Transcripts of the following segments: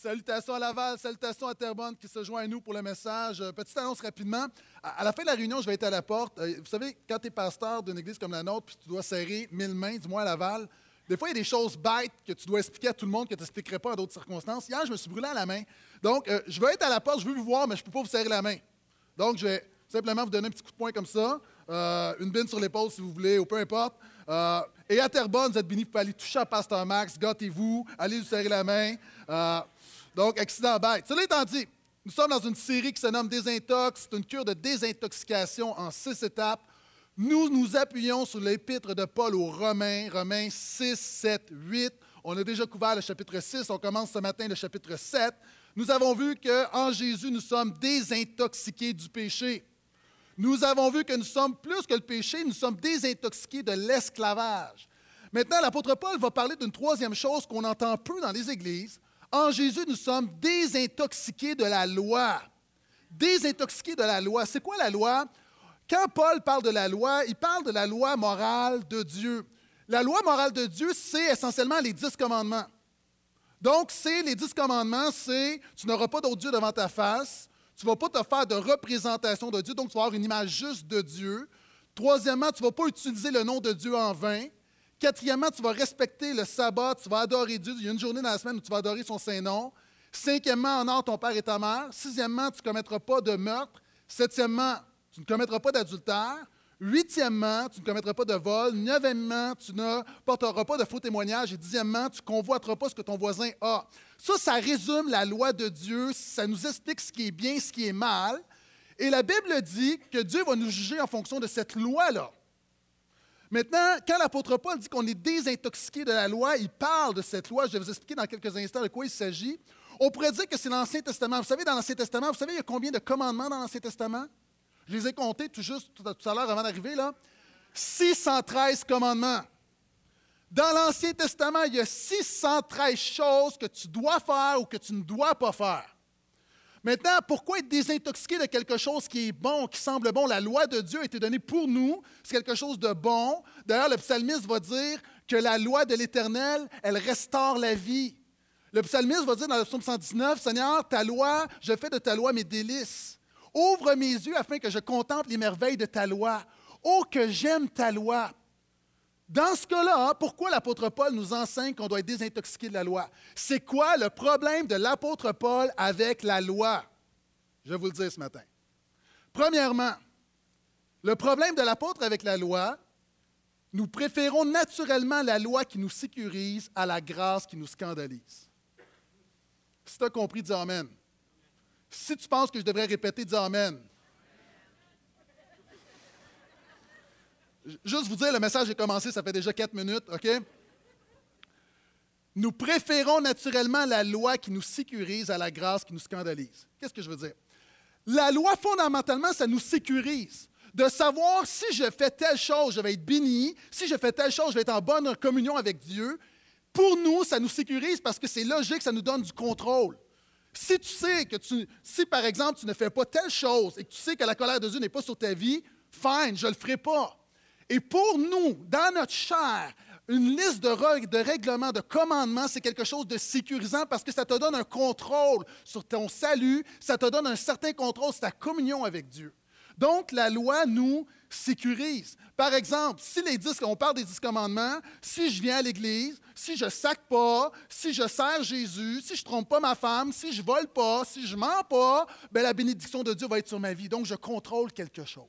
Salutations à Laval, salutations à Terrebonne qui se joint à nous pour le message. Euh, petite annonce rapidement. À, la fin de la réunion, je vais être à la porte. Euh, vous savez, quand tu es pasteur d'une église comme la nôtre, puis tu dois serrer mille mains, du moins à Laval, des fois, il y a des choses bêtes que tu dois expliquer à tout le monde que tu n'expliquerais pas en d'autres circonstances. Hier, je me suis brûlé à la main. Donc, euh, je vais être à la porte, je veux vous voir, mais je ne peux pas vous serrer la main. Donc, je vais simplement vous donner un petit coup de poing comme ça, une bine sur l'épaule si vous voulez, ou peu importe. Et à Terrebonne, vous êtes bénis, vous pouvez aller toucher à Pasteur Max, gâtez-vous, allez lui serrer la main. Donc, accident bête. Cela étant dit, nous sommes dans une série qui se nomme Désintox. C'est une cure de désintoxication en six étapes. Nous nous appuyons sur l'épître de Paul aux Romains, Romains 6, 7, 8. On a déjà couvert le chapitre 6. On commence ce matin le chapitre 7. Nous avons vu qu'en Jésus, nous sommes désintoxiqués du péché. Nous avons vu que nous sommes plus que le péché, nous sommes désintoxiqués de l'esclavage. Maintenant, l'apôtre Paul va parler d'une troisième chose qu'on entend peu dans les églises, en Jésus, nous sommes désintoxiqués de la loi. Désintoxiqués de la loi. C'est quoi la loi? Quand Paul parle de la loi, il parle de la loi morale de Dieu. La loi morale de Dieu, c'est essentiellement les dix commandements. Donc, c'est les dix commandements, c'est tu n'auras pas d'autre Dieu devant ta face, tu ne vas pas te faire de représentation de Dieu, donc tu vas avoir une image juste de Dieu. Troisièmement, tu ne vas pas utiliser le nom de Dieu en vain. Quatrièmement, tu vas respecter le sabbat, tu vas adorer Dieu. Il y a une journée dans la semaine où tu vas adorer son Saint-Nom. Cinquièmement, honore ton père et ta mère. Sixièmement, tu ne commettras pas de meurtre. Septièmement, tu ne commettras pas d'adultère. Huitièmement, tu ne commettras pas de vol. Neuvièmement, tu ne porteras pas de faux témoignages. Et dixièmement, tu convoiteras pas ce que ton voisin a. Ça, ça résume la loi de Dieu. Ça nous explique ce qui est bien, ce qui est mal. Et la Bible dit que Dieu va nous juger en fonction de cette loi-là. Maintenant, quand l'apôtre Paul dit qu'on est désintoxiqué de la loi, il parle de cette loi. Je vais vous expliquer dans quelques instants de quoi il s'agit. On pourrait dire que c'est l'Ancien Testament. Vous savez, dans l'Ancien Testament, vous savez, il y a combien de commandements dans l'Ancien Testament? Je les ai comptés tout juste tout à l'heure avant d'arriver, là. 613 commandements. Dans l'Ancien Testament, il y a 613 choses que tu dois faire ou que tu ne dois pas faire. Maintenant, pourquoi être désintoxiqué de quelque chose qui est bon, qui semble bon? La loi de Dieu a été donnée pour nous. C'est quelque chose de bon. D'ailleurs, le psalmiste va dire que la loi de l'Éternel, elle restaure la vie. Le psalmiste va dire dans le psaume 119, Seigneur, ta loi, je fais de ta loi mes délices. Ouvre mes yeux afin que je contemple les merveilles de ta loi. Oh, que j'aime ta loi. Dans ce cas-là, pourquoi l'apôtre Paul nous enseigne qu'on doit être désintoxiqué de la loi? C'est quoi le problème de l'apôtre Paul avec la loi? Je vais vous le dire ce matin. Premièrement, le problème de l'apôtre avec la loi, nous préférons naturellement la loi qui nous sécurise à la grâce qui nous scandalise. Si tu as compris, dis Amen. Si tu penses que je devrais répéter, dis Amen. Juste vous dire, le message est commencé, ça fait déjà quatre minutes, OK? Nous préférons naturellement la loi qui nous sécurise à la grâce qui nous scandalise. Qu'est-ce que je veux dire? La loi, fondamentalement, ça nous sécurise. De savoir si je fais telle chose, je vais être béni, si je fais telle chose, je vais être en bonne communion avec Dieu. Pour nous, ça nous sécurise parce que c'est logique, ça nous donne du contrôle. Si tu sais que tu, si par exemple tu ne fais pas telle chose et que tu sais que la colère de Dieu n'est pas sur ta vie, fine, je ne le ferai pas. Et pour nous, dans notre chair, une liste de, de règlements, de commandements, c'est quelque chose de sécurisant parce que ça te donne un contrôle sur ton salut, ça te donne un certain contrôle sur ta communion avec Dieu. Donc, la loi nous sécurise. Par exemple, si les dix, on parle des dix commandements, si je viens à l'Église, si je sac pas, si je sers Jésus, si je trompe pas ma femme, si je vole pas, si je mens pas, ben la bénédiction de Dieu va être sur ma vie. Donc, je contrôle quelque chose.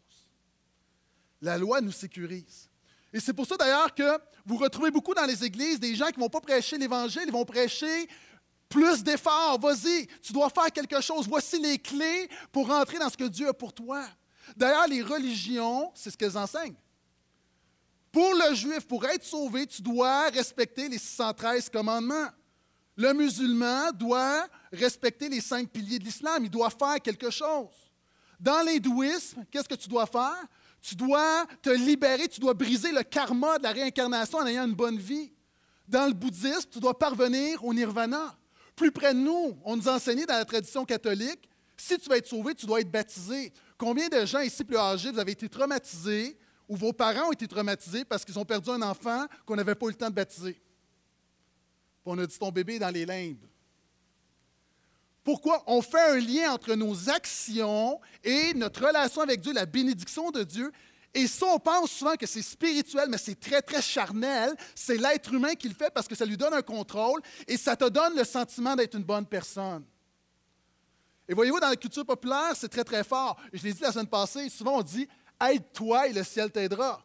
La loi nous sécurise. Et c'est pour ça d'ailleurs que vous retrouvez beaucoup dans les églises des gens qui ne vont pas prêcher l'Évangile, ils vont prêcher plus d'efforts. Vas-y, tu dois faire quelque chose. Voici les clés pour rentrer dans ce que Dieu a pour toi. D'ailleurs, les religions, c'est ce qu'elles enseignent. Pour le juif, pour être sauvé, tu dois respecter les 613 commandements. Le musulman doit respecter les cinq piliers de l'islam. Il doit faire quelque chose. Dans l'hindouisme, qu'est-ce que tu dois faire? Tu dois te libérer, tu dois briser le karma de la réincarnation en ayant une bonne vie. Dans le bouddhisme, tu dois parvenir au nirvana. Plus près de nous, on nous a enseigné dans la tradition catholique, si tu veux être sauvé, tu dois être baptisé. Combien de gens ici plus âgés, vous avez été traumatisés ou vos parents ont été traumatisés parce qu'ils ont perdu un enfant qu'on n'avait pas eu le temps de baptiser? On a dit ton bébé est dans les limbes. Pourquoi? On fait un lien entre nos actions et notre relation avec Dieu, la bénédiction de Dieu? Et ça, on pense souvent que c'est spirituel, mais c'est très, très charnel. C'est l'être humain qui le fait parce que ça lui donne un contrôle et ça te donne le sentiment d'être une bonne personne. Et voyez-vous, dans la culture populaire, c'est très, très fort. Je l'ai dit la semaine passée, souvent on dit Aide-toi et le ciel t'aidera.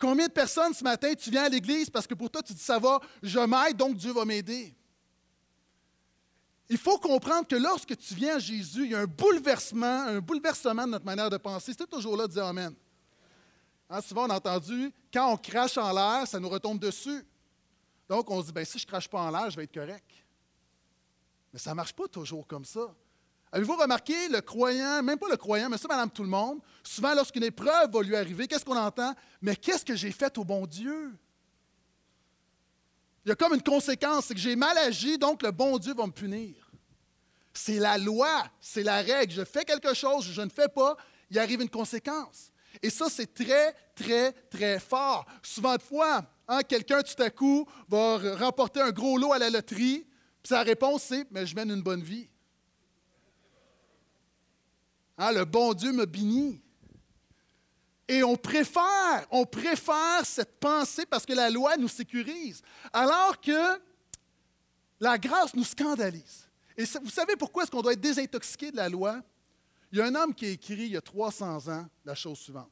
Combien de personnes ce matin, tu viens à l'église parce que pour toi, tu dis Ça va, je m'aide, donc Dieu va m'aider. Il faut comprendre que lorsque tu viens à Jésus, il y a un bouleversement, un bouleversement de notre manière de penser. C'est toujours là de dire Amen. Hein, souvent, on a entendu, quand on crache en l'air, ça nous retombe dessus. Donc, on se dit, ben, si je ne crache pas en l'air, je vais être correct. Mais ça ne marche pas toujours comme ça. Avez-vous remarqué, le croyant, même pas le croyant, mais ça, madame tout le monde, souvent lorsqu'une épreuve va lui arriver, qu'est-ce qu'on entend? Mais qu'est-ce que j'ai fait au bon Dieu? Il y a comme une conséquence, c'est que j'ai mal agi, donc le bon Dieu va me punir. C'est la loi, c'est la règle. Je fais quelque chose, je ne fais pas, il arrive une conséquence. Et ça, c'est très, très, très fort. Souvent de fois, hein, quelqu'un tout à coup va remporter un gros lot à la loterie, puis sa réponse c'est Mais je mène une bonne vie. Hein, le bon Dieu me bénit. Et on préfère, on préfère cette pensée parce que la loi nous sécurise, alors que la grâce nous scandalise. Et vous savez pourquoi est-ce qu'on doit être désintoxiqué de la loi? Il y a un homme qui a écrit il y a 300 ans la chose suivante.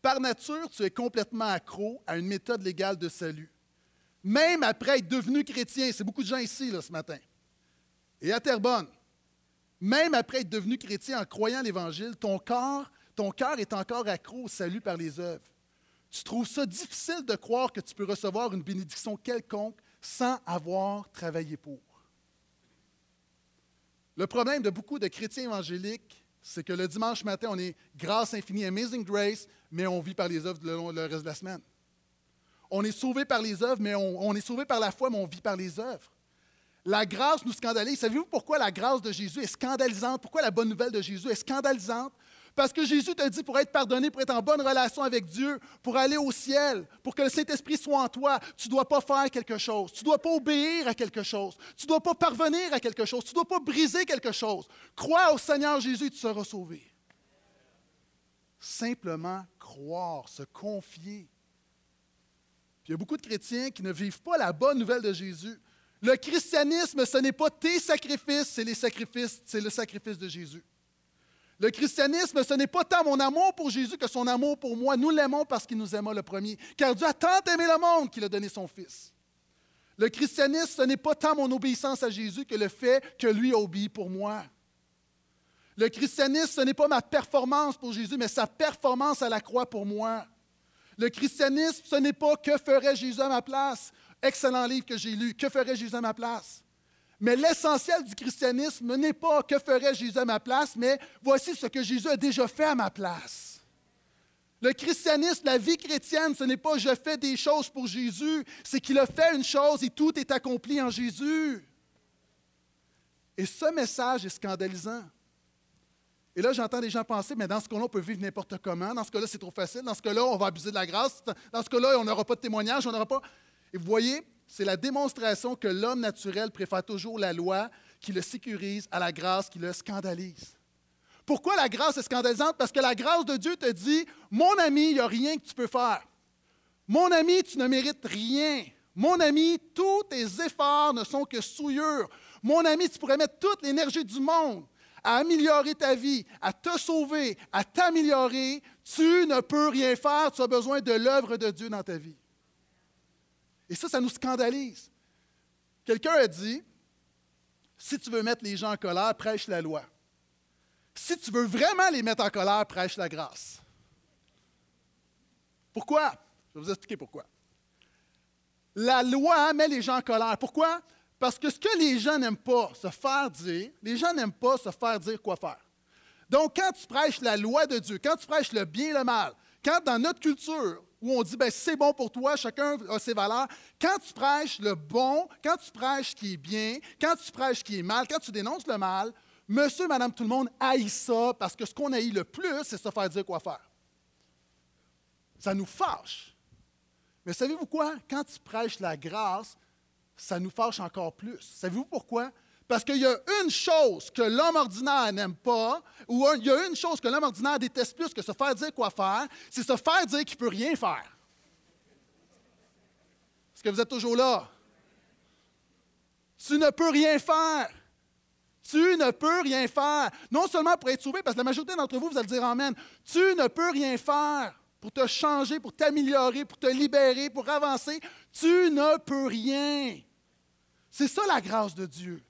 Par nature, tu es complètement accro à une méthode légale de salut. Même après être devenu chrétien, c'est beaucoup de gens ici là, ce matin. Et à Terrebonne, même après être devenu chrétien en croyant l'Évangile, ton corps ton cœur est encore accro au salut par les œuvres. Tu trouves ça difficile de croire que tu peux recevoir une bénédiction quelconque sans avoir travaillé pour. Le problème de beaucoup de chrétiens évangéliques, c'est que le dimanche matin, on est grâce infinie, amazing grace, mais on vit par les œuvres le, le reste de la semaine. On est sauvé par les œuvres, mais on, est sauvé par la foi, mais on vit par les œuvres. La grâce nous scandalise. Savez-vous pourquoi la grâce de Jésus est scandalisante? Pourquoi la bonne nouvelle de Jésus est scandalisante? Parce que Jésus te dit pour être pardonné, pour être en bonne relation avec Dieu, pour aller au ciel, pour que le Saint-Esprit soit en toi, tu ne dois pas faire quelque chose. Tu ne dois pas obéir à quelque chose. Tu ne dois pas parvenir à quelque chose. Tu ne dois pas briser quelque chose. Crois au Seigneur Jésus et tu seras sauvé. Simplement croire, se confier. Il y a beaucoup de chrétiens qui ne vivent pas la bonne nouvelle de Jésus. Le christianisme, ce n'est pas tes sacrifices, c'est les sacrifices, c'est le sacrifice de Jésus. Le christianisme, ce n'est pas tant mon amour pour Jésus que son amour pour moi. Nous l'aimons parce qu'il nous aima le premier. Car Dieu a tant aimé le monde qu'il a donné son Fils. Le christianisme, ce n'est pas tant mon obéissance à Jésus que le fait que lui a obéi pour moi. Le christianisme, ce n'est pas ma performance pour Jésus, mais sa performance à la croix pour moi. Le christianisme, ce n'est pas que ferait Jésus à ma place. Excellent livre que j'ai lu. Que ferait Jésus à ma place? Mais l'essentiel du christianisme n'est pas que ferait Jésus à ma place, mais voici ce que Jésus a déjà fait à ma place. Le christianisme, la vie chrétienne, ce n'est pas je fais des choses pour Jésus, c'est qu'il a fait une chose et tout est accompli en Jésus. Et ce message est scandalisant. Et là, j'entends des gens penser, mais dans ce cas-là, on peut vivre n'importe comment. Dans ce cas-là, c'est trop facile. Dans ce cas-là, on va abuser de la grâce. Dans ce cas-là, on n'aura pas de témoignage, on n'aura pas. Et vous voyez, c'est la démonstration que l'homme naturel préfère toujours la loi qui le sécurise à la grâce qui le scandalise. Pourquoi la grâce est scandalisante? Parce que la grâce de Dieu te dit, mon ami, il n'y a rien que tu peux faire. Mon ami, tu ne mérites rien. Mon ami, tous tes efforts ne sont que souillures. Mon ami, tu pourrais mettre toute l'énergie du monde à améliorer ta vie, à te sauver, à t'améliorer. Tu ne peux rien faire. Tu as besoin de l'œuvre de Dieu dans ta vie. Et ça, ça nous scandalise. Quelqu'un a dit, si tu veux mettre les gens en colère, prêche la loi. Si tu veux vraiment les mettre en colère, prêche la grâce. Pourquoi? Je vais vous expliquer pourquoi. La loi met les gens en colère. Pourquoi? Parce que ce que les gens n'aiment pas se faire dire, les gens n'aiment pas se faire dire quoi faire. Donc, quand tu prêches la loi de Dieu, quand tu prêches le bien et le mal, quand dans notre culture, où on dit, ben, c'est bon pour toi, chacun a ses valeurs. Quand tu prêches le bon, quand tu prêches ce qui est bien, quand tu prêches ce qui est mal, quand tu dénonces le mal, monsieur, madame, tout le monde haït ça parce que ce qu'on haït le plus, c'est se faire dire quoi faire. Ça nous fâche. Mais savez-vous quoi? Quand tu prêches la grâce, ça nous fâche encore plus. Savez-vous pourquoi? Parce qu'il y a une chose que l'homme ordinaire n'aime pas, ou il y a une chose que l'homme ordinaire déteste plus que se faire dire quoi faire, c'est se faire dire qu'il ne peut rien faire. Est-ce que vous êtes toujours là? Tu ne peux rien faire. Tu ne peux rien faire. Non seulement pour être sauvé, parce que la majorité d'entre vous, vous allez dire Amen. Tu ne peux rien faire pour te changer, pour t'améliorer, pour te libérer, pour avancer. Tu ne peux rien. C'est ça la grâce de Dieu.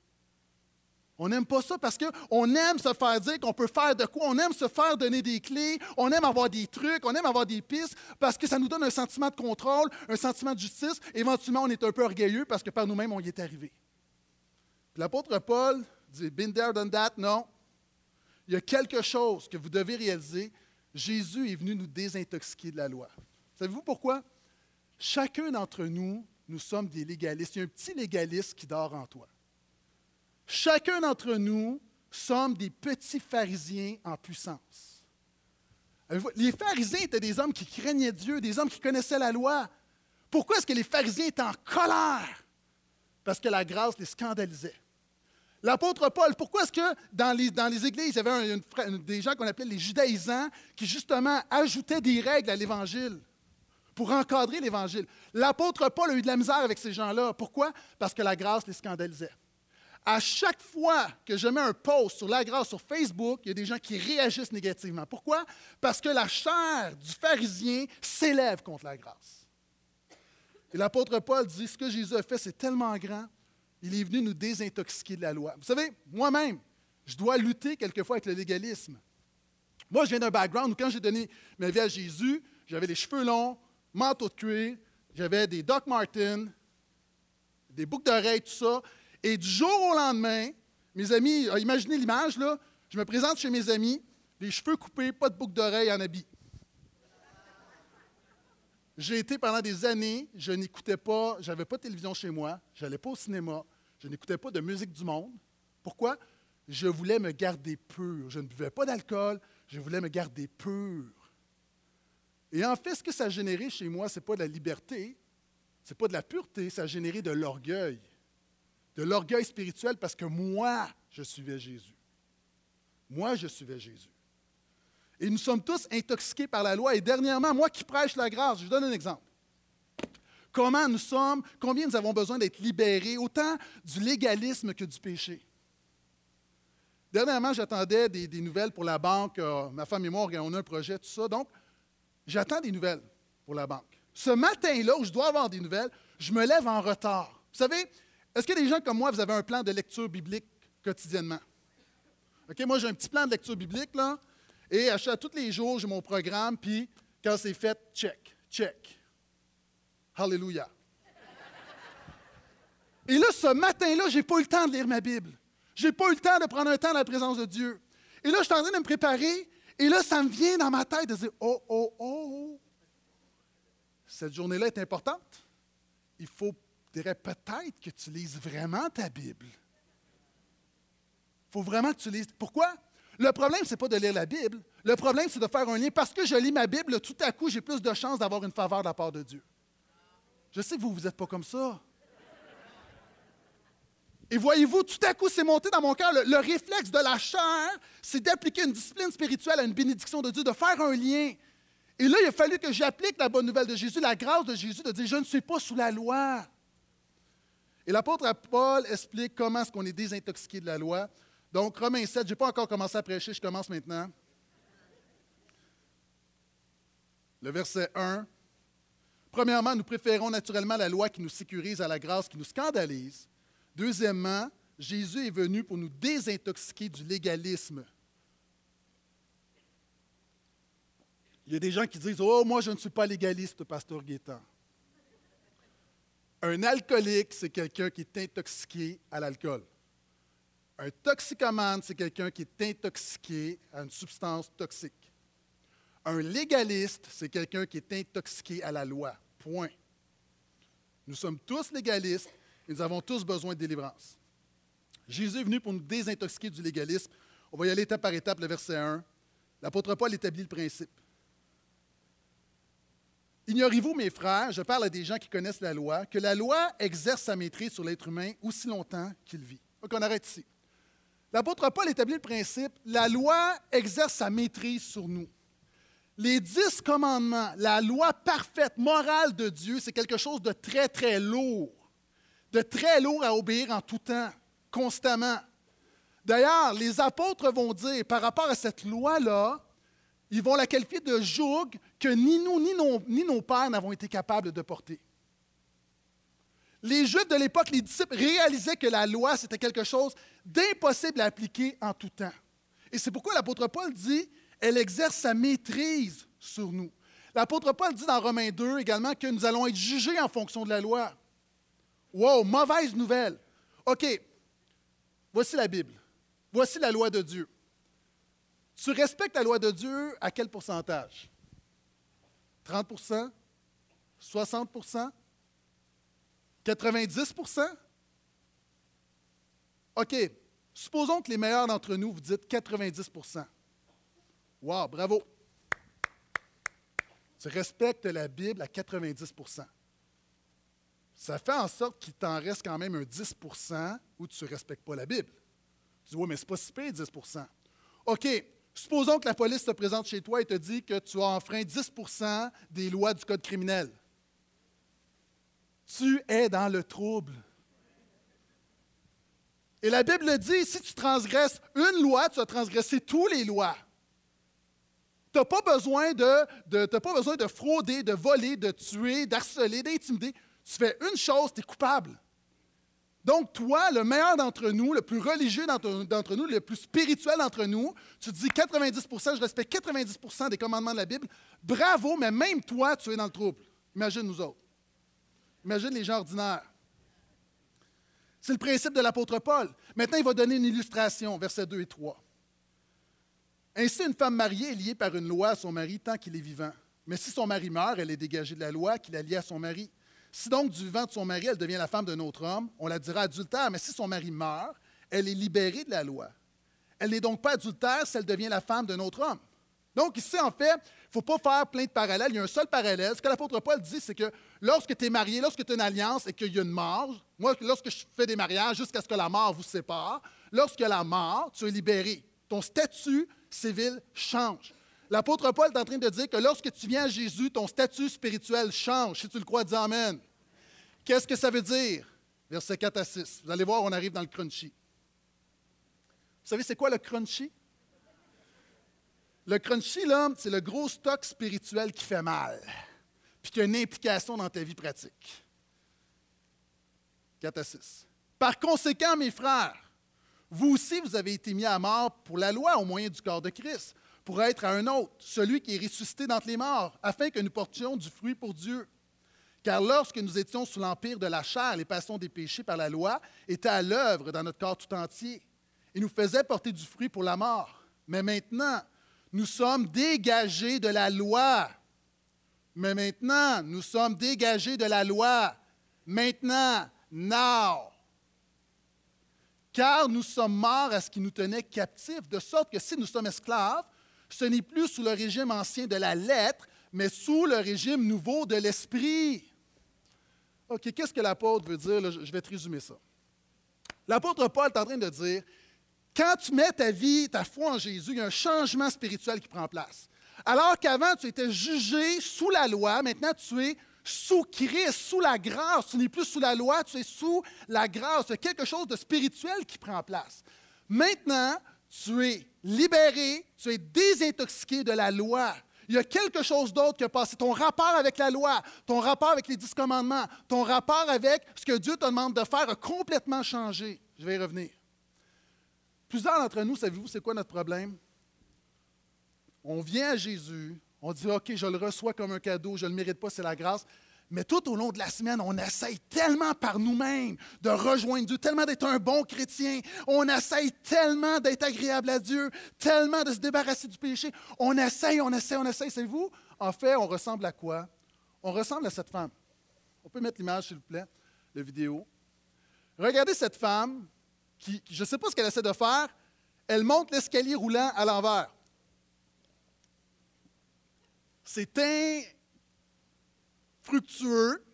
On n'aime pas ça parce qu'on aime se faire dire qu'on peut faire de quoi. On aime se faire donner des clés. On aime avoir des trucs. On aime avoir des pistes parce que ça nous donne un sentiment de contrôle, un sentiment de justice. Éventuellement, on est un peu orgueilleux parce que par nous-mêmes, on y est arrivé. L'apôtre Paul dit Been there, done that. Non. Il y a quelque chose que vous devez réaliser. Jésus est venu nous désintoxiquer de la loi. Savez-vous pourquoi? Chacun d'entre nous, nous sommes des légalistes. Il y a un petit légaliste qui dort en toi. Chacun d'entre nous sommes des petits pharisiens en puissance. Les pharisiens étaient des hommes qui craignaient Dieu, des hommes qui connaissaient la loi. Pourquoi est-ce que les pharisiens étaient en colère? Parce que la grâce les scandalisait. L'apôtre Paul, pourquoi est-ce que dans les, églises, il y avait des gens qu'on appelait les judaïsants qui justement ajoutaient des règles à l'Évangile pour encadrer l'Évangile? L'apôtre Paul a eu de la misère avec ces gens-là. Pourquoi? Parce que la grâce les scandalisait. À chaque fois que je mets un post sur la grâce sur Facebook, il y a des gens qui réagissent négativement. Pourquoi? Parce que la chair du pharisien s'élève contre la grâce. Et l'apôtre Paul dit, ce que Jésus a fait, c'est tellement grand, il est venu nous désintoxiquer de la loi. Vous savez, moi-même, je dois lutter quelquefois avec le légalisme. Moi, je viens d'un background où quand j'ai donné ma vie à Jésus, j'avais les cheveux longs, manteau de cuir, j'avais des Doc Martens, des boucles d'oreilles, tout ça. Et du jour au lendemain, mes amis, euh, imaginez l'image, je me présente chez mes amis, les cheveux coupés, pas de boucle d'oreille en habit. J'ai été pendant des années, je n'écoutais pas, je n'avais pas de télévision chez moi, je n'allais pas au cinéma, je n'écoutais pas de musique du monde. Pourquoi? Je voulais me garder pur. Je ne buvais pas d'alcool, je voulais me garder pur. Et en fait, ce que ça a généré chez moi, ce n'est pas de la liberté, ce n'est pas de la pureté, ça a généré de l'orgueil de l'orgueil spirituel parce que moi, je suivais Jésus. Moi, je suivais Jésus. Et nous sommes tous intoxiqués par la loi. Et dernièrement, moi qui prêche la grâce, je vous donne un exemple. Comment nous sommes, combien nous avons besoin d'être libérés, autant du légalisme que du péché. Dernièrement, j'attendais des, nouvelles pour la banque. Euh, ma femme et moi, on a un projet, tout ça. Donc, j'attends des nouvelles pour la banque. Ce matin-là, où je dois avoir des nouvelles, je me lève en retard. Vous savez, est-ce a des gens comme moi, vous avez un plan de lecture biblique quotidiennement? OK, moi, j'ai un petit plan de lecture biblique, là, et à, chaque, tous les jours, j'ai mon programme, puis quand c'est fait, check, check. Hallelujah. Et là, ce matin-là, je n'ai pas eu le temps de lire ma Bible. Je n'ai pas eu le temps de prendre un temps dans la présence de Dieu. Et là, je suis en train de me préparer, et là, ça me vient dans ma tête de dire Oh, oh, oh, cette journée-là est importante. Il faut dirais peut-être que tu lises vraiment ta Bible. Il faut vraiment que tu lises. Pourquoi? Le problème, ce n'est pas de lire la Bible. Le problème, c'est de faire un lien. Parce que je lis ma Bible, tout à coup, j'ai plus de chances d'avoir une faveur de la part de Dieu. Je sais que vous, vous n'êtes pas comme ça. Et voyez-vous, tout à coup, c'est monté dans mon cœur. Le, le, réflexe de la chair, c'est d'appliquer une discipline spirituelle à une bénédiction de Dieu, de faire un lien. Et là, il a fallu que j'applique la bonne nouvelle de Jésus, la grâce de Jésus, de dire, je ne suis pas sous la loi. Et l'apôtre Paul explique comment est-ce qu'on est désintoxiqué de la loi. Donc, Romains 7, je n'ai pas encore commencé à prêcher, je commence maintenant. Le verset 1. Premièrement, nous préférons naturellement la loi qui nous sécurise à la grâce qui nous scandalise. Deuxièmement, Jésus est venu pour nous désintoxiquer du légalisme. Il y a des gens qui disent Oh, moi, je ne suis pas légaliste, pasteur Guétan. Un alcoolique, c'est quelqu'un qui est intoxiqué à l'alcool. Un toxicomane, c'est quelqu'un qui est intoxiqué à une substance toxique. Un légaliste, c'est quelqu'un qui est intoxiqué à la loi. Point. Nous sommes tous légalistes et nous avons tous besoin de délivrance. Jésus est venu pour nous désintoxiquer du légalisme. On va y aller étape par étape, le verset 1. L'apôtre Paul établit le principe. Ignorez-vous, mes frères, je parle à des gens qui connaissent la loi, que la loi exerce sa maîtrise sur l'être humain aussi longtemps qu'il vit. Donc, on arrête ici. L'apôtre Paul établit le principe, la loi exerce sa maîtrise sur nous. Les dix commandements, la loi parfaite, morale de Dieu, c'est quelque chose de très, très lourd, de très lourd à obéir en tout temps, constamment. D'ailleurs, les apôtres vont dire, par rapport à cette loi-là, ils vont la qualifier de joug que ni nous ni nos, ni pères n'avons été capables de porter. Les Juifs de l'époque, les disciples, réalisaient que la loi, c'était quelque chose d'impossible à appliquer en tout temps. Et c'est pourquoi l'apôtre Paul dit, elle exerce sa maîtrise sur nous. L'apôtre Paul dit dans Romains 2 également que nous allons être jugés en fonction de la loi. Wow, mauvaise nouvelle. OK, voici la Bible. Voici la loi de Dieu. Tu respectes la loi de Dieu à quel pourcentage? 30% 60% 90% OK. Supposons que les meilleurs d'entre nous, vous dites 90 Wow, bravo. Tu respectes la Bible à 90% Ça fait en sorte qu'il t'en reste quand même un 10% où tu ne respectes pas la Bible. Tu dis, oui, mais ce n'est pas si pire, 10% OK, supposons que la police te présente chez toi et te dit que tu as enfreint 10% des lois du Code criminel. Tu es dans le trouble. Et la Bible dit, si tu transgresses une loi, tu as transgressé toutes les lois. Tu n'as pas, besoin de, pas besoin de frauder, de voler, de tuer, d'harceler, d'intimider. Tu fais une chose, tu es coupable. Donc, toi, le meilleur d'entre nous, le plus religieux d'entre nous, le plus spirituel d'entre nous, tu dis 90% je respecte 90% des commandements de la Bible. Bravo, mais même toi, tu es dans le trouble. Imagine nous autres. Imagine les gens ordinaires. C'est le principe de l'apôtre Paul. Maintenant, il va donner une illustration, versets 2 et 3. Ainsi, une femme mariée est liée par une loi à son mari tant qu'il est vivant. Mais si son mari meurt, elle est dégagée de la loi qui la lie à son mari. Si donc du vivant de son mari, elle devient la femme d'un autre homme, on la dira adultère, mais si son mari meurt, elle est libérée de la loi. Elle n'est donc pas adultère si elle devient la femme d'un autre homme. Donc ici, en fait, il ne faut pas faire plein de parallèles. Il y a un seul parallèle. Ce que l'apôtre Paul dit, c'est que lorsque tu es marié, lorsque tu as une alliance et qu'il y a une mort, moi, lorsque je fais des mariages jusqu'à ce que la mort vous sépare, lorsque la mort, tu es libéré. Ton statut civil change. L'apôtre Paul est en train de dire que lorsque tu viens à Jésus, ton statut spirituel change. Si tu le crois, dis Amen. Qu'est-ce que ça veut dire? Versets 4 à 6. Vous allez voir, on arrive dans le crunchy. Vous savez, c'est quoi le crunchy? Le crunchy, là, c'est le gros stock spirituel qui fait mal, puis qui a une implication dans ta vie pratique. 4 à 6. Par conséquent, mes frères, vous aussi, vous avez été mis à mort pour la loi au moyen du corps de Christ pour être à un autre, celui qui est ressuscité d'entre les morts, afin que nous portions du fruit pour Dieu. Car lorsque nous étions sous l'empire de la chair, les passions des péchés par la loi étaient à l'œuvre dans notre corps tout entier et nous faisaient porter du fruit pour la mort. Mais maintenant, nous sommes dégagés de la loi. Mais maintenant, nous sommes dégagés de la loi. Maintenant, now. Car nous sommes morts à ce qui nous tenait captifs, de sorte que si nous sommes esclaves, ce n'est plus sous le régime ancien de la lettre, mais sous le régime nouveau de l'esprit. OK, qu'est-ce que l'apôtre veut dire? je vais te résumer ça. L'apôtre Paul est en train de dire, quand tu mets ta vie, ta foi en Jésus, il y a un changement spirituel qui prend place. Alors qu'avant, tu étais jugé sous la loi, maintenant tu es sous Christ, sous la grâce. Tu n'es plus sous la loi, tu es sous la grâce. Il y a quelque chose de spirituel qui prend place. Maintenant, tu es libéré, tu es désintoxiqué de la loi. Il y a quelque chose d'autre qui a passé. Ton rapport avec la loi, ton rapport avec les dix commandements, ton rapport avec ce que Dieu te demande de faire a complètement changé. Je vais y revenir. Plusieurs d'entre nous, savez-vous, c'est quoi notre problème? On vient à Jésus, on dit, OK, je le reçois comme un cadeau, je ne le mérite pas, c'est la grâce. Mais tout au long de la semaine, on essaye tellement par nous-mêmes de rejoindre Dieu, tellement d'être un bon chrétien. On essaye tellement d'être agréable à Dieu, tellement de se débarrasser du péché. On essaye, on essaye, on essaye. Savez-vous, en fait, on ressemble à quoi? On ressemble à cette femme. On peut mettre l'image, s'il vous plaît, la vidéo. Regardez cette femme qui, je ne sais pas ce qu'elle essaie de faire, elle monte l'escalier roulant à l'envers. C'est un fructueux.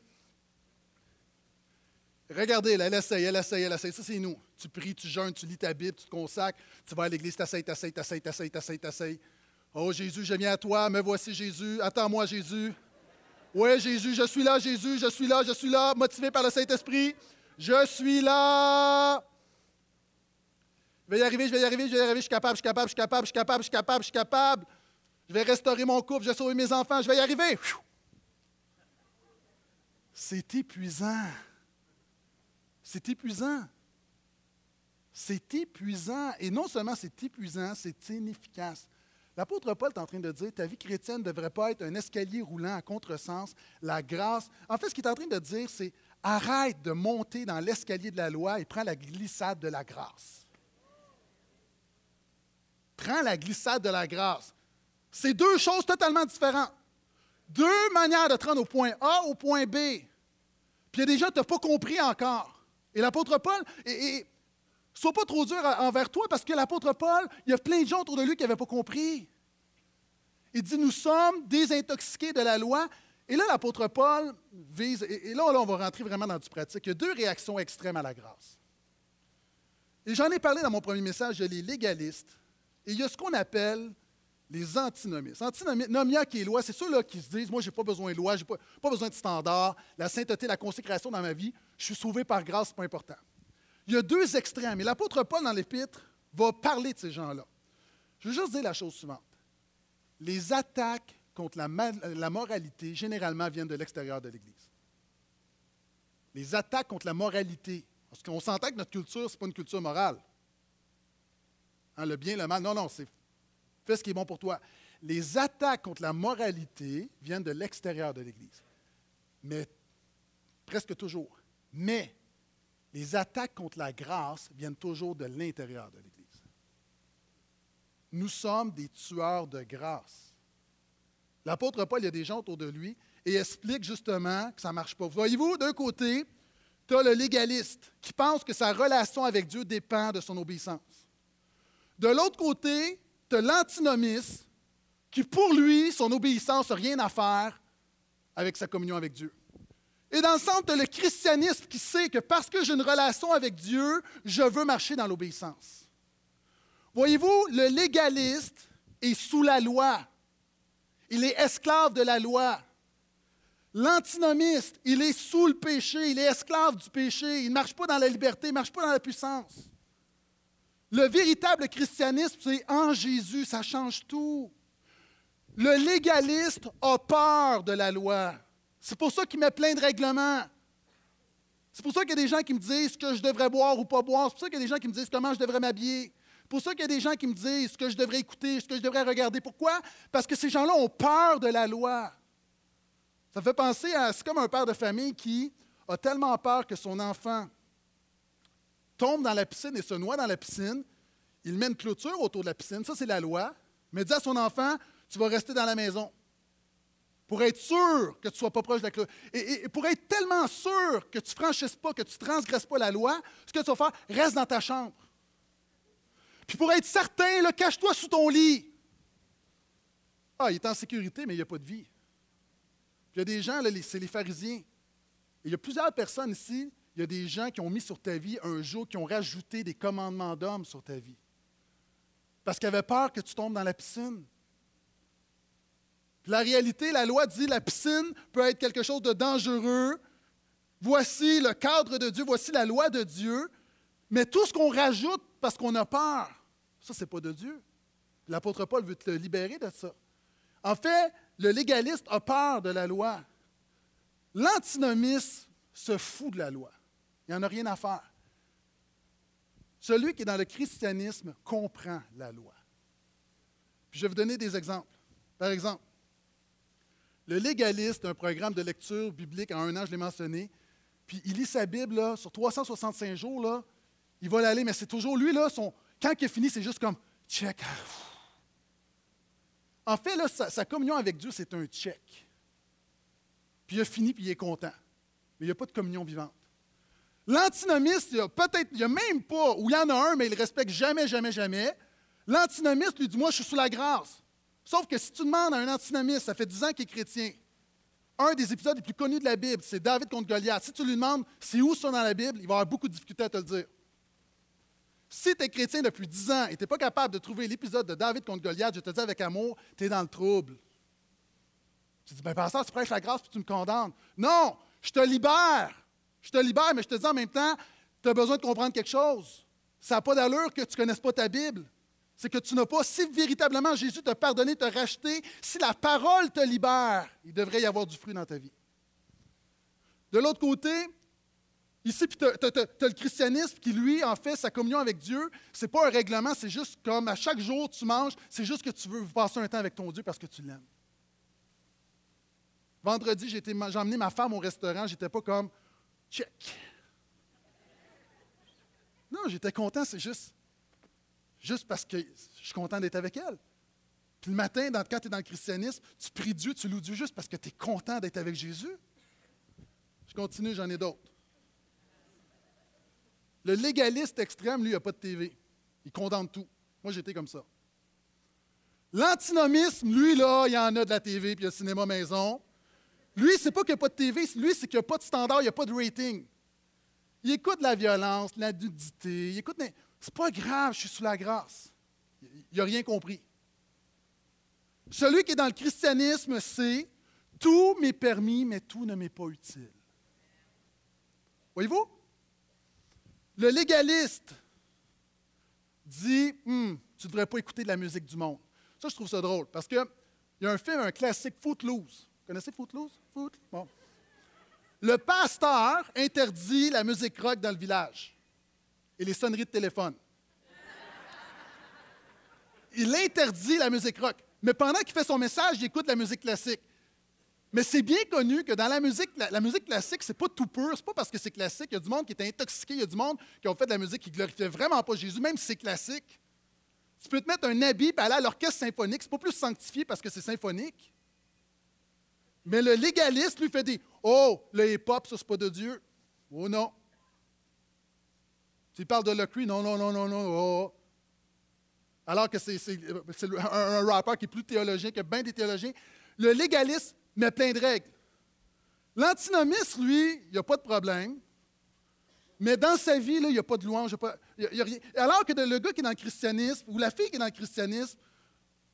Regardez, elle essaye, elle essaye, elle essaye. Ça, c'est nous. Tu pries, tu jeûnes, tu lis ta Bible, tu te consacres, tu vas à l'église, t'essayes, t'essayes, t'essayes, t'essayes, t'essayes, t'essayes. Oh Jésus, je viens à toi, me voici Jésus, attends-moi Jésus. Oui, Jésus, je suis là, Jésus, je suis là, je suis là, motivé par le Saint-Esprit. Je suis là. Je vais y arriver, je vais y arriver, je vais y arriver, je suis capable, je suis capable, je suis capable, je suis capable, je suis capable, je suis capable. Vais restaurer mon couple, je vais sauver mes enfants, je vais y arriver. C'est épuisant. C'est épuisant. C'est épuisant. Et non seulement c'est épuisant, c'est inefficace. L'apôtre Paul est en train de dire ta vie chrétienne ne devrait pas être un escalier roulant à contresens. La grâce. En fait, ce qu'il est en train de dire, c'est arrête de monter dans l'escalier de la loi et prends la glissade de la grâce. Prends la glissade de la grâce. C'est deux choses totalement différentes. Deux manières de te rendre au point A au point B. Puis il y a des gens qui n'ont pas compris encore. Et l'apôtre Paul, et, sois pas trop dur envers toi parce que l'apôtre Paul, il y a plein de gens autour de lui qui n'avaient pas compris. Il dit Nous sommes désintoxiqués de la loi. Et là, l'apôtre Paul vise, et, là, on va rentrer vraiment dans du pratique. Il y a deux réactions extrêmes à la grâce. Et j'en ai parlé dans mon premier message, il y a les et il y a ce qu'on appelle les antinomistes. Antinomia qui est loi, c'est ceux-là qui se disent Moi, je n'ai pas besoin de loi, je n'ai pas, besoin de standards, la sainteté, la consécration dans ma vie, je suis sauvé par grâce, ce n'est pas important. Il y a deux extrêmes. Et l'apôtre Paul, dans l'Épître, va parler de ces gens-là. Je veux juste dire la chose suivante. Les attaques contre la, la moralité, généralement, viennent de l'extérieur de l'Église. Les attaques contre la moralité. Parce qu'on s'entend que notre culture, ce n'est pas une culture morale. Hein, le bien, le mal. Non, non, c'est ce qui est bon pour toi. Les attaques contre la moralité viennent de l'extérieur de l'Église. Mais presque toujours. Mais les attaques contre la grâce viennent toujours de l'intérieur de l'Église. Nous sommes des tueurs de grâce. L'apôtre Paul, il y a des gens autour de lui et explique justement que ça ne marche pas. Voyez-vous, d'un côté, tu as le légaliste qui pense que sa relation avec Dieu dépend de son obéissance. De l'autre côté, l'antinomiste qui, pour lui, son obéissance n'a rien à faire avec sa communion avec Dieu. Et dans le centre, tu le christianisme qui sait que parce que j'ai une relation avec Dieu, je veux marcher dans l'obéissance. Voyez-vous, le légaliste est sous la loi. Il est esclave de la loi. L'antinomiste, il est sous le péché, il est esclave du péché, il ne marche pas dans la liberté, il ne marche pas dans la puissance. Le véritable christianisme, c'est en Jésus, ça change tout. Le légaliste a peur de la loi. C'est pour ça qu'il met plein de règlements. C'est pour ça qu'il y a des gens qui me disent ce que je devrais boire ou pas boire. C'est pour ça qu'il y a des gens qui me disent comment je devrais m'habiller. C'est pour ça qu'il y a des gens qui me disent ce que je devrais écouter, ce que je devrais regarder. Pourquoi? Parce que ces gens-là ont peur de la loi. Ça fait penser à, c'est comme un père de famille qui a tellement peur que son enfant tombe dans la piscine et se noie dans la piscine, il met une clôture autour de la piscine, ça c'est la loi, mais dit à son enfant, tu vas rester dans la maison pour être sûr que tu ne sois pas proche de la clôture. Et, pour être tellement sûr que tu ne franchisses pas, que tu ne transgresses pas la loi, ce que tu vas faire, reste dans ta chambre. Puis pour être certain, cache-toi sous ton lit. Ah, il est en sécurité, mais il n'y a pas de vie. Puis il y a des gens, c'est les pharisiens. Et il y a plusieurs personnes ici il y a des gens qui ont mis sur ta vie un jour, qui ont rajouté des commandements d'hommes sur ta vie. Parce qu'ils avaient peur que tu tombes dans la piscine. la réalité, la loi dit la piscine peut être quelque chose de dangereux. Voici le cadre de Dieu, voici la loi de Dieu. Mais tout ce qu'on rajoute parce qu'on a peur, ça, ce n'est pas de Dieu. L'apôtre Paul veut te libérer de ça. En fait, le légaliste a peur de la loi. L'antinomiste se fout de la loi. Il n'y en a rien à faire. Celui qui est dans le christianisme comprend la loi. Puis je vais vous donner des exemples. Par exemple, le légaliste, un programme de lecture biblique en un an, je l'ai mentionné, puis il lit sa Bible là, sur 365 jours, là, il va l'aller, mais c'est toujours lui, là, quand il a fini, c'est juste comme check. En fait, là, sa, sa communion avec Dieu, c'est un check. Puis il a fini, puis il est content. Mais il n'y a pas de communion vivante. L'antinomiste, peut-être, il n'y a même pas, ou il y en a un, mais il ne respecte jamais, jamais, jamais. L'antinomiste lui dit Moi, je suis sous la grâce. Sauf que si tu demandes à un antinomiste, ça fait 10 ans qu'il est chrétien, un des épisodes les plus connus de la Bible. C'est David contre Goliath. Si tu lui demandes c'est où ça dans la Bible, il va avoir beaucoup de difficultés à te le dire. Si tu es chrétien depuis 10 ans et tu n'es pas capable de trouver l'épisode de David contre Goliath, je te dis avec amour, tu es dans le trouble. Tu dis, ben, pasteur, tu prêches la grâce puis tu me condamnes. Non, je te libère. Je te libère, mais je te dis en même temps, tu as besoin de comprendre quelque chose. Ça n'a pas d'allure que tu ne connaisses pas ta Bible. C'est que tu n'as pas, si véritablement Jésus t'a pardonné, t'a racheté, si la parole te libère, il devrait y avoir du fruit dans ta vie. De l'autre côté, ici, tu as, le christianisme qui, lui, en fait, sa communion avec Dieu, ce n'est pas un règlement, c'est juste comme à chaque jour tu manges, c'est juste que tu veux passer un temps avec ton Dieu parce que tu l'aimes. Vendredi, j'ai emmené ma femme au restaurant, j'étais pas comme check. Non, j'étais content, c'est juste, juste parce que je suis content d'être avec elle. Puis le matin, quand tu es dans le christianisme, tu pries Dieu, tu loues Dieu juste parce que tu es content d'être avec Jésus. Je continue, j'en ai d'autres. Le légaliste extrême, lui, il n'a pas de TV. Il condamne tout. Moi, j'étais comme ça. L'antinomisme, lui, là, il y en a de la TV, puis il y a le cinéma maison. Lui, c'est pas qu'il n'y a pas de TV, lui, c'est qu'il n'y a pas de standard, il n'y a pas de rating. Il écoute la violence, la nudité, il écoute. C'est pas grave, je suis sous la grâce. Il n'a rien compris. Celui qui est dans le christianisme, c'est tout m'est permis, mais tout ne m'est pas utile. Voyez-vous? Le légaliste dit hum, Tu ne devrais pas écouter de la musique du monde. Ça, je trouve ça drôle parce qu'il y a un film, un classique, Footloose. Vous connaissez Footloose? Le pasteur interdit la musique rock dans le village et les sonneries de téléphone. Il interdit la musique rock. Mais pendant qu'il fait son message, il écoute la musique classique. Mais c'est bien connu que dans la musique, la, musique classique, c'est pas tout pur, c'est pas parce que c'est classique. Il y a du monde qui est intoxiqué, il y a du monde qui a fait de la musique qui glorifiait vraiment pas Jésus, même si c'est classique. Tu peux te mettre un habit et aller à l'orchestre symphonique, c'est pas plus sanctifié parce que c'est symphonique. Mais le légaliste lui fait des Oh, le hip-hop, ça, c'est pas de Dieu. Oh non. Tu parles de Lecry, non, non, non, non, non. Oh. Alors que c'est un, rappeur qui est plus théologien, qui a bien des théologiens. Le légaliste met plein de règles. L'antinomiste, lui, il n'y a pas de problème. Mais dans sa vie, là, il n'y a pas de louange. Alors que le gars qui est dans le christianisme, ou la fille qui est dans le christianisme,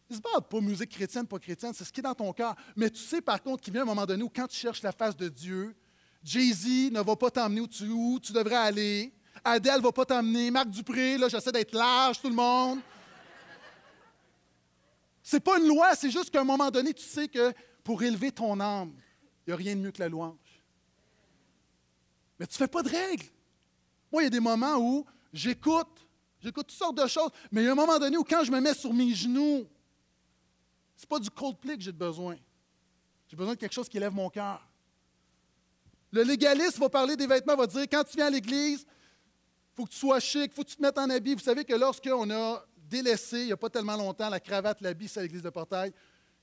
il se parle pas musique chrétienne, pas chrétienne, c'est ce qui est dans ton cœur. Mais tu sais par contre qu'il vient un moment donné où quand tu cherches la face de Dieu, Jay-Z ne va pas t'emmener où tu, où tu devrais aller. Adèle ne va pas t'emmener. Marc Dupré, là, j'essaie d'être large, tout le monde. C'est pas une loi, c'est juste qu'à un moment donné, tu sais que pour élever ton âme, il n'y a rien de mieux que la louange. Mais tu ne fais pas de règles. Moi, il y a des moments où j'écoute, j'écoute toutes sortes de choses, mais il y a un moment donné où quand je me mets sur mes genoux, n'est pas du Coldplay que j'ai besoin. J'ai besoin de quelque chose qui élève mon cœur. Le légaliste va parler des vêtements, va dire quand tu viens à l'Église, il faut que tu sois chic, il faut que tu te mettes en habit. Vous savez que lorsqu'on a délaissé, il n'y a pas tellement longtemps, la cravate, l'habit, c'est à l'Église de Portail,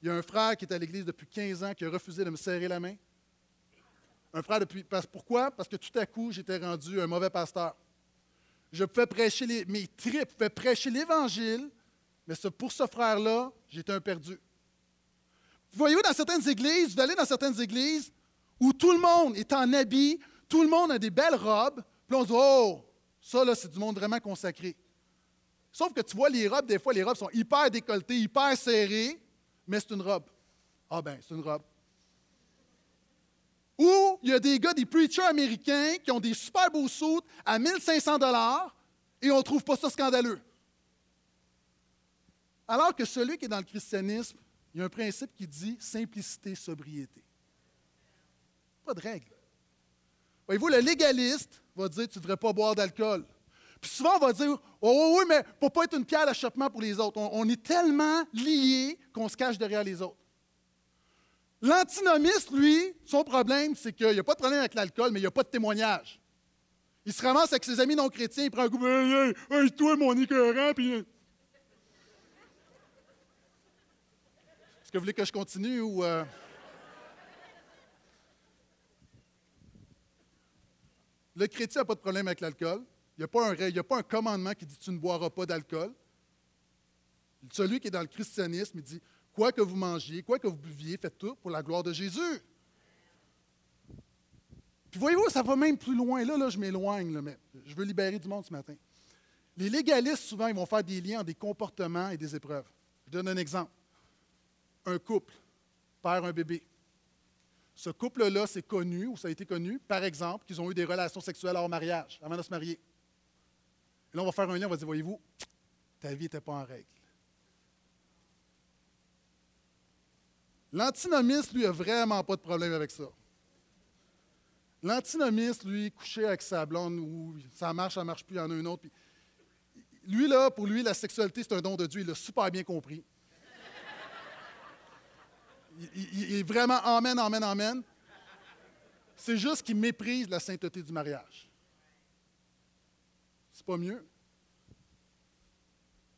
il y a un frère qui est à l'Église depuis 15 ans qui a refusé de me serrer la main. Un frère depuis. Pourquoi? Parce que tout à coup, j'étais rendu un mauvais pasteur. Je pouvais prêcher mes tripes, je pouvais prêcher l'Évangile, mais pour ce frère-là, j'étais un perdu. Vous voyez, dans certaines églises, vous allez dans certaines églises où tout le monde est en habit, tout le monde a des belles robes, puis on se dit Oh, ça, là, c'est du monde vraiment consacré. Sauf que tu vois les robes, des fois, les robes sont hyper décolletées, hyper serrées, mais c'est une robe. Ah ben, c'est une robe. Ou il y a des gars, des preachers américains qui ont des super beaux soutes à 1500 dollars et on ne trouve pas ça scandaleux. Alors que celui qui est dans le christianisme, il y a un principe qui dit simplicité, sobriété. Pas de règle. Voyez-vous, le légaliste va dire tu ne devrais pas boire d'alcool. Puis souvent, on va dire Oh oui, mais pour ne pas être une pierre d'achoppement pour les autres. On, est tellement liés qu'on se cache derrière les autres. L'antinomiste, lui, son problème, c'est qu'il n'y a pas de problème avec l'alcool, mais il n'y a pas de témoignage. Il se ramasse avec ses amis non chrétiens, il prend un coup, hey, hey, toi, mon écœurant, puis que vous voulez que je continue ou. Euh? Le chrétien n'a pas de problème avec l'alcool. Il n'y a, pas un, a pas un commandement qui dit tu ne boiras pas d'alcool. Celui qui est dans le christianisme, il dit quoi que vous mangiez, quoi que vous buviez, faites tout pour la gloire de Jésus. Puis voyez-vous, ça va même plus loin. Là, là je m'éloigne, mais je veux libérer du monde ce matin. Les légalistes, souvent, ils vont faire des liens entre des comportements et des épreuves. Je donne un exemple. Un couple perd un bébé. Ce couple-là, c'est connu, ou ça a été connu, par exemple, qu'ils ont eu des relations sexuelles hors mariage, avant de se marier. Et là, on va faire un lien, on va dire, voyez-vous, ta vie n'était pas en règle. L'antinomiste, lui, a vraiment pas de problème avec ça. L'antinomiste, lui, couché avec sa blonde, ou ça marche, ça marche plus, il y en a une autre. lui, là, pour lui, la sexualité, c'est un don de Dieu. Il l'a super bien compris. Il, est vraiment amen, amen, amen. C'est juste qu'il méprise la sainteté du mariage. C'est pas mieux.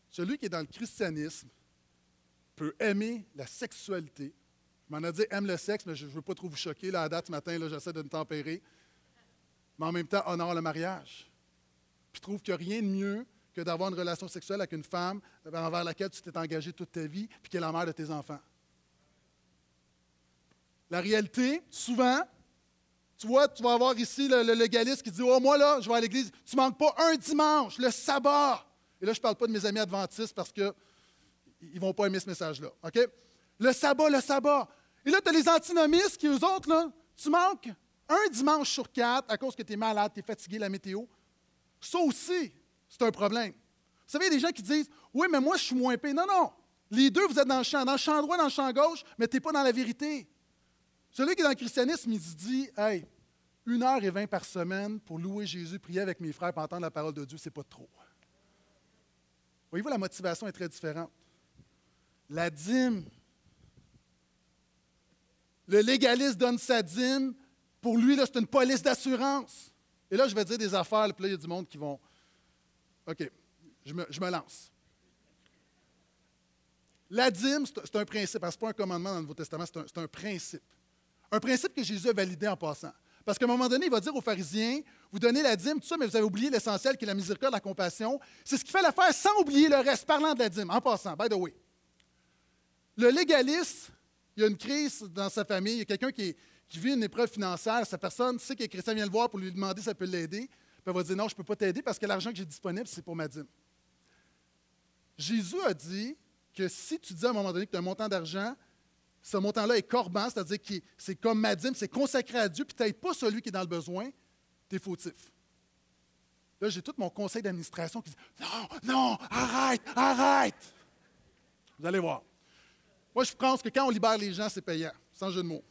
Celui qui est dans le christianisme peut aimer la sexualité. Je m'en ai dit aime le sexe, mais je ne veux pas trop vous choquer. Là, à date, ce matin, j'essaie de me tempérer. Mais en même temps, honore le mariage. Puis trouve qu'il n'y a rien de mieux que d'avoir une relation sexuelle avec une femme envers laquelle tu t'es engagé toute ta vie, puis qui est la mère de tes enfants. La réalité, souvent, tu vois, tu vas avoir ici le, légaliste qui dit Oh, moi, là, je vais à l'église. Tu manques pas un dimanche, le sabbat. Et là, je ne parle pas de mes amis adventistes parce qu'ils ne vont pas aimer ce message-là. OK? Le sabbat, le sabbat. Et là, tu as les antinomistes qui, eux autres, là, tu manques un dimanche sur quatre à cause que tu es malade, tu es fatigué, la météo. Ça aussi, c'est un problème. Vous savez, il y a des gens qui disent Oui, mais moi, je suis moins payé. Non, non. Les deux, vous êtes dans le champ, dans le champ droit, dans le champ gauche, mais tu n'es pas dans la vérité. Celui qui est dans le christianisme, il se dit Hey, une heure et vingt par semaine pour louer Jésus, prier avec mes frères, pour entendre la parole de Dieu, c'est pas trop. Voyez-vous, la motivation est très différente. La dîme. Le légaliste donne sa dîme. Pour lui, c'est une police d'assurance. Et là, je vais dire des affaires, puis là, il y a du monde qui vont. OK, je me, lance. La dîme, c'est un principe. Ce n'est pas un commandement dans le Nouveau Testament, c'est un principe. Un principe que Jésus a validé en passant. Parce qu'à un moment donné, il va dire aux pharisiens, vous donnez la dîme, tout ça, mais vous avez oublié l'essentiel qui est la miséricorde, la compassion. C'est ce qui fait l'affaire sans oublier le reste, parlant de la dîme, en passant, by the way. Le légaliste, il y a une crise dans sa famille, il y a quelqu'un qui, vit une épreuve financière, sa personne sait que Christian vient le voir pour lui demander si ça peut l'aider, puis elle va dire non, je ne peux pas t'aider parce que l'argent que j'ai disponible, c'est pour ma dîme. Jésus a dit que si tu dis à un moment donné que tu as un montant d'argent, ce montant-là est corban, c'est-à-dire que c'est comme ma dîme, c'est consacré à Dieu, puis tu pas celui qui est dans le besoin, tu es fautif. Là, j'ai tout mon conseil d'administration qui dit Non, non, arrête, arrête. Vous allez voir. Moi, je pense que quand on libère les gens, c'est payant, sans jeu de mots.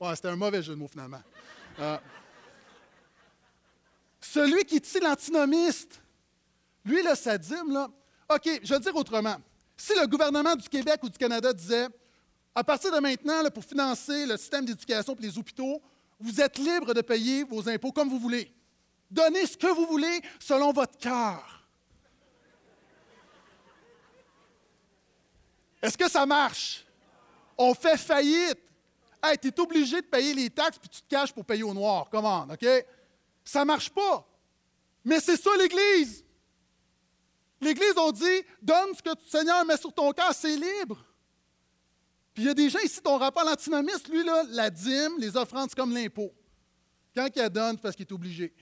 Ouais, c'était un mauvais jeu de mots, finalement. Euh, celui qui tire l'antinomiste, lui, là, sa dîme, là. OK, je vais dire autrement. Si le gouvernement du Québec ou du Canada disait à partir de maintenant, pour financer le système d'éducation et les hôpitaux, vous êtes libre de payer vos impôts comme vous voulez. Donnez ce que vous voulez selon votre cœur. Est-ce que ça marche? On fait faillite. Hey, tu es obligé de payer les taxes puis tu te caches pour payer au noir. Comment, OK? Ça marche pas. Mais c'est ça l'Église. L'Église, on dit, donne ce que le Seigneur met sur ton cœur, c'est libre. Puis il y a des gens ici, ton rapport l'antinomiste, lui, là, la dîme, les offrandes, c'est comme l'impôt. Quand il donne, parce qu'il est obligé.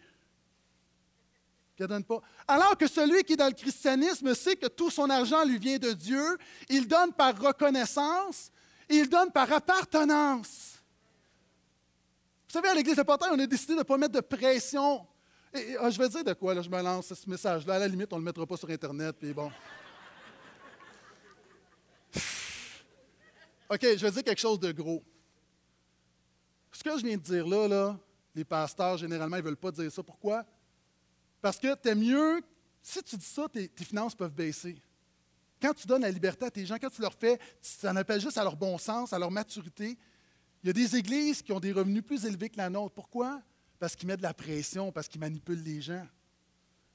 Il ne donne pas. Alors que celui qui est dans le christianisme sait que tout son argent lui vient de Dieu, il donne par reconnaissance, il donne par appartenance. Vous savez, à l'Église de Portail, on a décidé de ne pas mettre de pression. Et, ah, je vais dire de quoi, là, je me lance ce message-là. À la limite, on ne le mettra pas sur Internet, puis bon. OK, je vais dire quelque chose de gros. Ce que je viens de dire là, les pasteurs, généralement, ils ne veulent pas dire ça. Pourquoi? Parce que tu es mieux, si tu dis ça, tes, finances peuvent baisser. Quand tu donnes la liberté à tes gens, quand tu leur fais, tu en appelles juste à leur bon sens, à leur maturité. Il y a des églises qui ont des revenus plus élevés que la nôtre. Pourquoi? Parce qu'ils mettent de la pression, parce qu'ils manipulent les gens.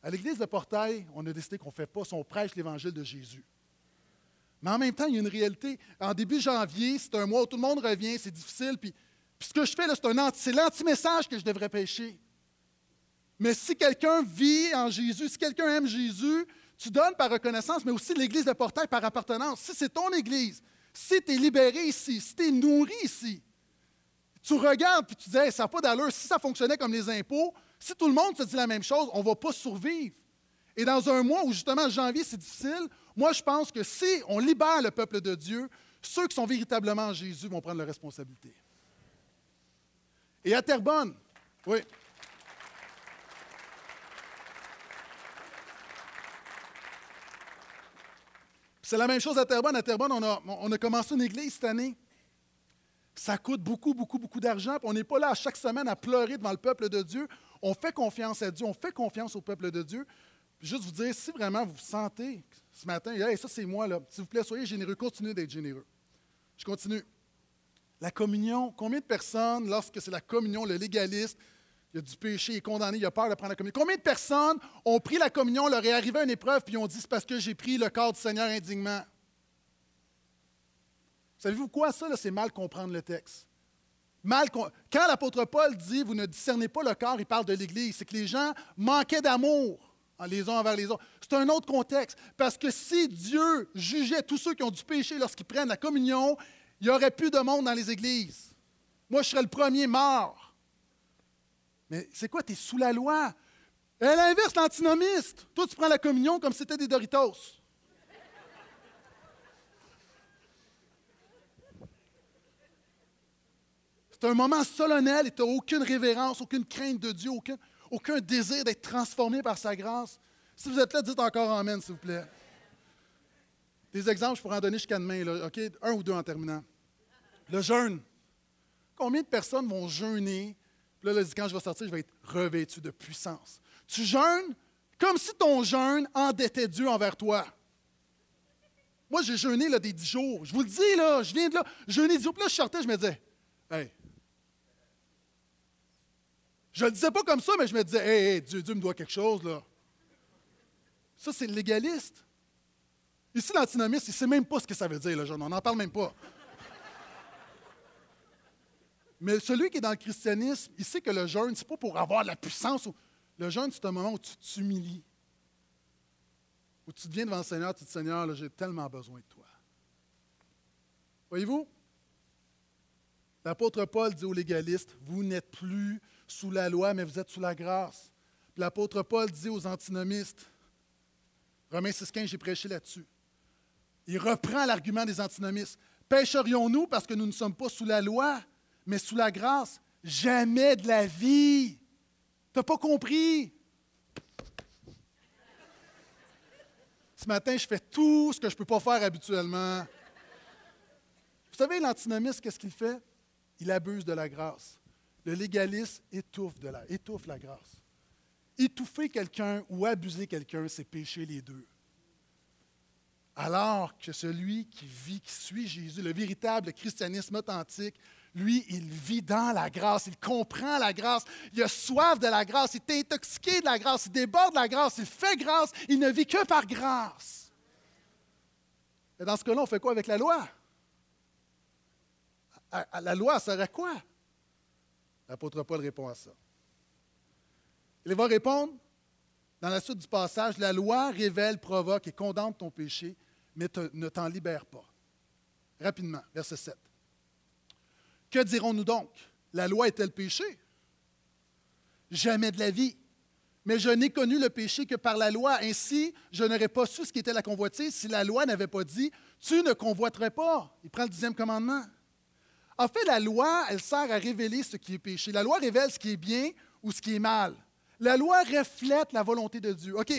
À l'église de Portail, on a décidé qu'on ne fait pas, on prêche l'évangile de Jésus. Mais en même temps, il y a une réalité. En début janvier, c'est un mois où tout le monde revient, c'est difficile. Puis, ce que je fais, c'est l'anti-message que je devrais pêcher. Mais si quelqu'un vit en Jésus, si quelqu'un aime Jésus, tu donnes par reconnaissance, mais aussi l'Église de portail par appartenance. Si c'est ton Église, si tu es libéré ici, si tu es nourri ici, Tu regardes puis tu dis, ça n'a pas d'allure. Si ça fonctionnait comme les impôts, si tout le monde se dit la même chose, on ne va pas survivre. Et dans un mois où justement janvier, c'est difficile, moi je pense que si on libère le peuple de Dieu, ceux qui sont véritablement en Jésus vont prendre la responsabilité. Et à Terrebonne, oui. C'est la même chose à Terrebonne. À Terrebonne, on a, on a commencé une église cette année. Ça coûte beaucoup, beaucoup, beaucoup d'argent. On n'est pas là chaque semaine à pleurer devant le peuple de Dieu. On fait confiance à Dieu, on fait confiance au peuple de Dieu. Juste vous dire, si vraiment vous sentez ce matin, hey, ça c'est moi, s'il vous plaît, soyez généreux, continuez d'être généreux. Je continue. La communion, combien de personnes, lorsque c'est la communion, le légaliste, il y a du péché, il est condamné, il a peur de prendre la communion. Combien de personnes ont pris la communion, leur est arrivé une épreuve, puis ont dit c'est parce que j'ai pris le corps du Seigneur indignement? Savez-vous quoi, ça, c'est mal comprendre le texte. Mal Quand l'apôtre Paul dit vous ne discernez pas le corps, il parle de l'Église. C'est que les gens manquaient d'amour les uns envers les autres. C'est un autre contexte. Parce que si Dieu jugeait tous ceux qui ont du péché lorsqu'ils prennent la communion, il n'y aurait plus de monde dans les églises. Moi, je serais le premier mort. Mais c'est quoi? Tu es sous la loi? À l'inverse, l'antinomiste. Toi, tu prends la communion comme si c'était des Doritos. C'est un moment solennel et tu n'as aucune révérence, aucune crainte de Dieu, aucun, aucun désir d'être transformé par sa grâce. Si vous êtes là, dites encore Amen, s'il vous plaît. Des exemples, je pourrais en donner jusqu'à demain, là, OK? Un ou deux en terminant. Le jeûne. Combien de personnes vont jeûner? Puis là, quand je vais sortir, je vais être revêtu de puissance. Tu jeûnes comme si ton jeûne endettait Dieu envers toi. Moi, j'ai jeûné là, des dix jours. Je vous le dis, là, je viens de là, jeûner dix jours. Puis là, je sortais, je me disais, hey, je le disais pas comme ça, mais je me disais, hé, Dieu, Dieu me doit quelque chose, là. Ça, c'est le légaliste. Ici, l'antinomiste, il ne sait même pas ce que ça veut dire, le jeûne. On n'en parle même pas. Mais celui qui est dans le christianisme, il sait que le jeûne, ce n'est pas pour avoir de la puissance. Le jeûne, c'est un moment où tu t'humilies. Où tu viens devant le Seigneur, tu dis Seigneur, j'ai tellement besoin de toi. Voyez-vous? L'apôtre Paul dit aux légalistes Vous n'êtes plus sous la loi, mais vous êtes sous la grâce. L'apôtre Paul dit aux antinomistes, Romains 6,15, j'ai prêché là-dessus. Il reprend l'argument des antinomistes. Pêcherions-nous parce que nous ne sommes pas sous la loi, mais sous la grâce? Jamais de la vie. Tu n'as pas compris? Ce matin, je fais tout ce que je ne peux pas faire habituellement. Vous savez, l'antinomiste, qu'est-ce qu'il fait? Il abuse de la grâce. Le légaliste étouffe, de la, étouffe la grâce. Étouffer quelqu'un ou abuser quelqu'un, c'est pécher les deux. Alors que celui qui vit, qui suit Jésus, le véritable christianisme authentique, lui, il vit dans la grâce, il comprend la grâce, il a soif de la grâce, il est intoxiqué de la grâce, il déborde de la grâce, il fait grâce, il ne vit que par grâce. Et dans ce cas-là, on fait quoi avec la loi? la loi sert à quoi? L'apôtre Paul répond à ça. Il va répondre dans la suite du passage, la loi révèle, provoque et condamne ton péché, mais ne t'en libère pas. Rapidement, verset 7. Que dirons-nous donc? La loi est-elle péché? Jamais de la vie. Mais je n'ai connu le péché que par la loi. Ainsi, je n'aurais pas su ce qu'était la convoitise si la loi n'avait pas dit Tu ne convoiterais pas. Il prend le dixième commandement. En fait, la loi, elle sert à révéler ce qui est péché. La loi révèle ce qui est bien ou ce qui est mal. La loi reflète la volonté de Dieu. OK.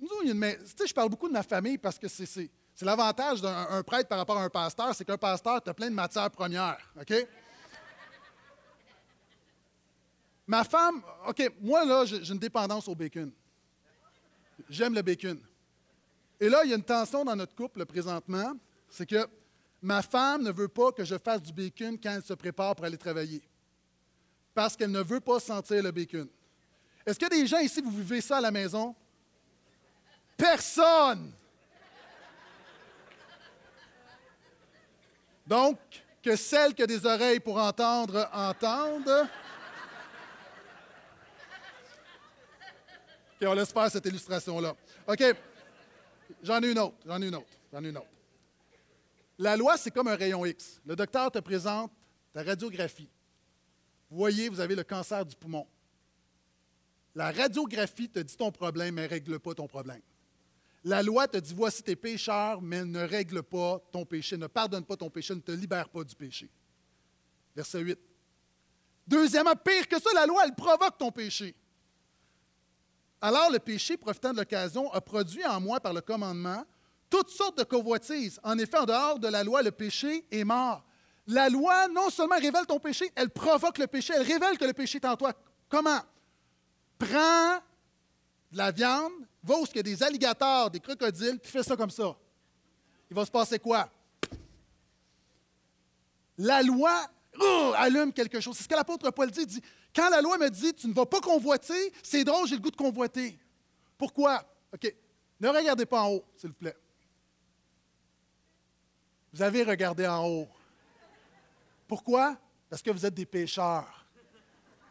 Nous, je parle beaucoup de ma famille parce que c'est l'avantage d'un prêtre par rapport à un pasteur, c'est qu'un pasteur, tu as plein de matières premières. OK? Ma femme, OK, moi, là, j'ai une dépendance au bacon. J'aime le bacon. Et là, il y a une tension dans notre couple présentement, c'est que ma femme ne veut pas que je fasse du bacon quand elle se prépare pour aller travailler. Parce qu'elle ne veut pas sentir le bacon. Est-ce qu'il y des gens ici, vous vivez ça à la maison? Personne! Donc, que celle qui a des oreilles pour entendre, entende. OK, on laisse faire cette illustration-là. OK, j'en ai une autre, ai une autre, j'en ai une autre. La loi, c'est comme un rayon X. Le docteur te présente ta radiographie. Vous voyez, vous avez le cancer du poumon. La radiographie te dit ton problème, mais ne règle pas ton problème. La loi te dit voici tes pécheurs, mais ne règle pas ton péché, ne pardonne pas ton péché, ne te libère pas du péché. Verset 8. Deuxièmement, pire que ça, la loi, elle provoque ton péché. Alors le péché, profitant de l'occasion, a produit en moi par le commandement toutes sortes de convoitises. En effet, en dehors de la loi, le péché est mort. La loi non seulement révèle ton péché, elle provoque le péché, elle révèle que le péché est en toi. Comment? Prends de la viande, va où il y a des alligators, des crocodiles, puis fais ça comme ça. Il va se passer quoi? La loi allume quelque chose. C'est ce que l'apôtre Paul dit. Dit Quand la loi me dit tu ne vas pas convoiter, c'est drôle, j'ai le goût de convoiter. Pourquoi? OK. Ne regardez pas en haut, s'il vous plaît. Vous avez regardé en haut. Pourquoi? Parce que vous êtes des pécheurs.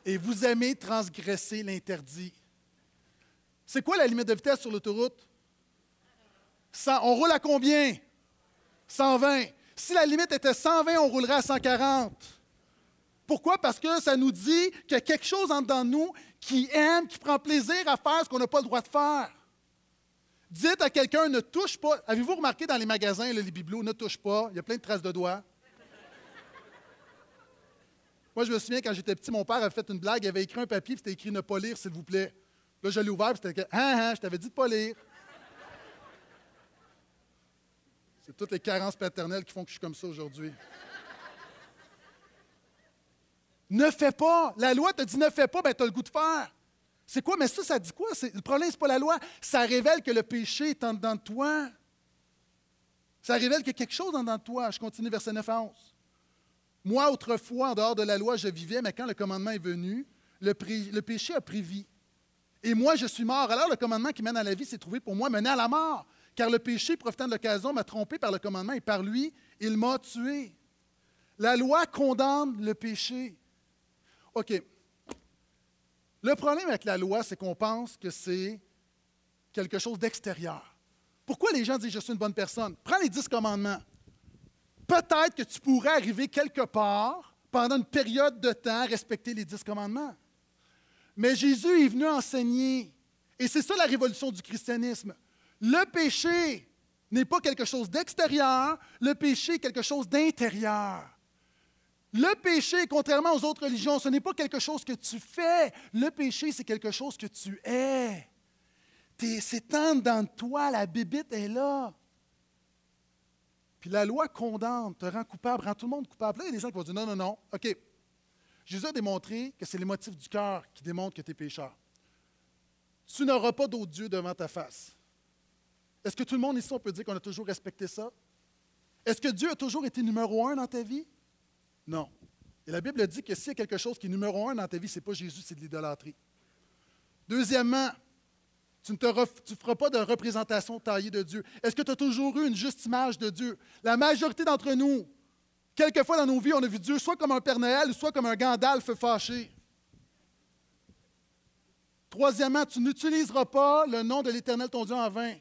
Et vous aimez transgresser l'interdit. C'est quoi la limite de vitesse sur l'autoroute? On roule à combien? 120. Si la limite était 120, on roulerait à 140. Pourquoi? Parce que ça nous dit qu'il y a quelque chose en dedans de nous qui aime, qui prend plaisir à faire ce qu'on n'a pas le droit de faire. Dites à quelqu'un, ne touche pas. Avez-vous remarqué dans les magasins, les bibelots, ne touche pas, il y a plein de traces de doigts. Moi, je me souviens, quand j'étais petit, mon père avait fait une blague, il avait écrit un papier, c'était écrit « Ne pas lire, s'il vous plaît ». Là, je l'ai ouvert, puis c'était « Hein, hein, je t'avais dit de pas lire ». C'est toutes les carences paternelles qui font que je suis comme ça aujourd'hui. ne fais pas. La loi te dit ne fais pas, bien, tu le goût de faire. C'est quoi? Mais ça, ça dit quoi? Le problème, ce n'est pas la loi. Ça révèle que le péché est en dedans de toi. Ça révèle a quelque chose en dedans de toi. Je continue verset 9 à 11. Moi, autrefois, en dehors de la loi, je vivais, mais quand le commandement est venu, le, péché a pris vie. Et moi, je suis mort. Alors, le commandement qui mène à la vie s'est trouvé pour moi mené à la mort. Car le péché, profitant de l'occasion, m'a trompé par le commandement et par lui, il m'a tué. La loi condamne le péché. OK. Le problème avec la loi, c'est qu'on pense que c'est quelque chose d'extérieur. Pourquoi les gens disent je suis une bonne personne? Prends les dix commandements peut-être que tu pourrais arriver quelque part pendant une période de temps à respecter les dix commandements. Mais Jésus est venu enseigner, et c'est ça la révolution du christianisme. Le péché n'est pas quelque chose d'extérieur, le péché est quelque chose d'intérieur. Le péché, contrairement aux autres religions, ce n'est pas quelque chose que tu fais. Le péché, c'est quelque chose que tu es. C'est en dans toi, la bibite est là. Puis la loi condamne, te rend coupable, rend tout le monde coupable. Là, il y a des gens qui vont dire non, non, non. OK. Jésus a démontré que c'est les motifs du cœur qui démontrent que tu es pécheur. Tu n'auras pas d'autre Dieu devant ta face. Est-ce que tout le monde ici, on peut dire qu'on a toujours respecté ça? Est-ce que Dieu a toujours été numéro un dans ta vie? Non. Et la Bible dit que s'il y a quelque chose qui est numéro un dans ta vie, ce n'est pas Jésus, c'est de l'idolâtrie. Deuxièmement, tu ne feras pas de représentation taillée de Dieu. Est-ce que tu as toujours eu une juste image de Dieu? La majorité d'entre nous, quelquefois dans nos vies, on a vu Dieu soit comme un Père Noël, soit comme un Gandalf fâché. Troisièmement, tu n'utiliseras pas le nom de l'Éternel, ton Dieu, en vain.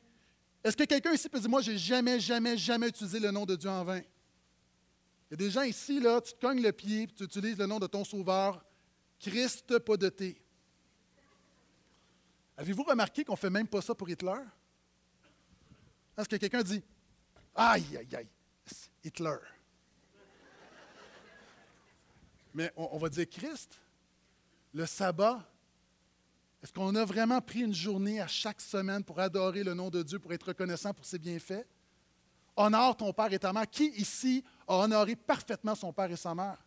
Est-ce que quelqu'un ici peut dire, moi, j'ai jamais, jamais, jamais utilisé le nom de Dieu en vain? Y a des gens ici, là, tu te cognes le pied, tu utilises le nom de ton Sauveur, Christ, pas de thé. Avez-vous remarqué qu'on ne fait même pas ça pour Hitler? Est-ce que quelqu'un dit Aïe, aïe, aïe, Hitler. Mais on, va dire Christ, le sabbat. Est-ce qu'on a vraiment pris une journée à chaque semaine pour adorer le nom de Dieu, pour être reconnaissant pour ses bienfaits? Honore ton père et ta mère. Qui ici a honoré parfaitement son père et sa mère?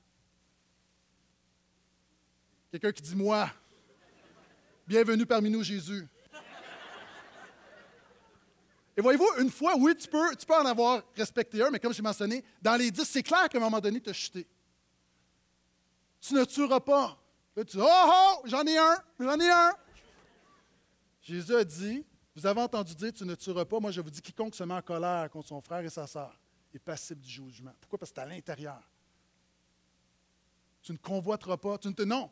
Quelqu'un qui dit moi. Bienvenue parmi nous, Jésus. Et voyez-vous, une fois, oui, tu peux, tu en avoir respecté un, mais comme j'ai mentionné, dans les dix, c'est clair qu'à un moment donné, tu as chuté. Tu ne tueras pas. Là, tu dis, oh, oh, j'en ai un, j'en ai un. Jésus a dit, vous avez entendu dire, tu ne tueras pas. Moi, je vous dis, quiconque se met en colère contre son frère et sa sœur est passible du jugement. Pourquoi? Parce que c'est à l'intérieur. Tu ne convoiteras pas. Tu ne te, non,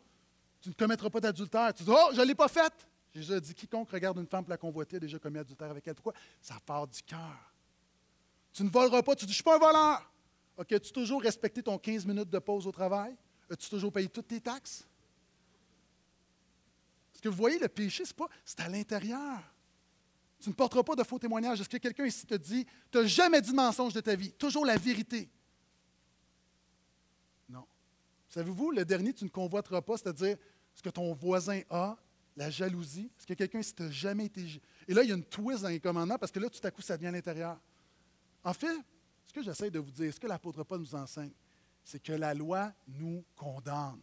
tu ne commettras pas d'adultère. Tu dis, oh, je ne l'ai pas faite. Jésus a dit, quiconque regarde une femme pour la convoiter a déjà commis adultère avec elle. Pourquoi? Ça part du cœur. Tu ne voleras pas. Tu dis, je ne suis pas un voleur. OK, as-tu toujours respecté ton 15 minutes de pause au travail? As-tu toujours payé toutes tes taxes? Est-ce que vous voyez, le péché, c'est pas, c'est à l'intérieur. Tu ne porteras pas de faux témoignages. Est-ce que quelqu'un ici te dit, tu n'as jamais dit mensonge de ta vie, toujours la vérité? Non. Savez-vous, le dernier, tu ne convoiteras pas, c'est-à-dire ce que ton voisin a, la jalousie. Est-ce que quelqu'un ici t'a jamais été. Et là, il y a une twist dans les commandements parce que là, tout à coup, ça devient à l'intérieur. En fait, ce que j'essaie de vous dire, ce que l'apôtre Paul nous enseigne, c'est que la loi nous condamne.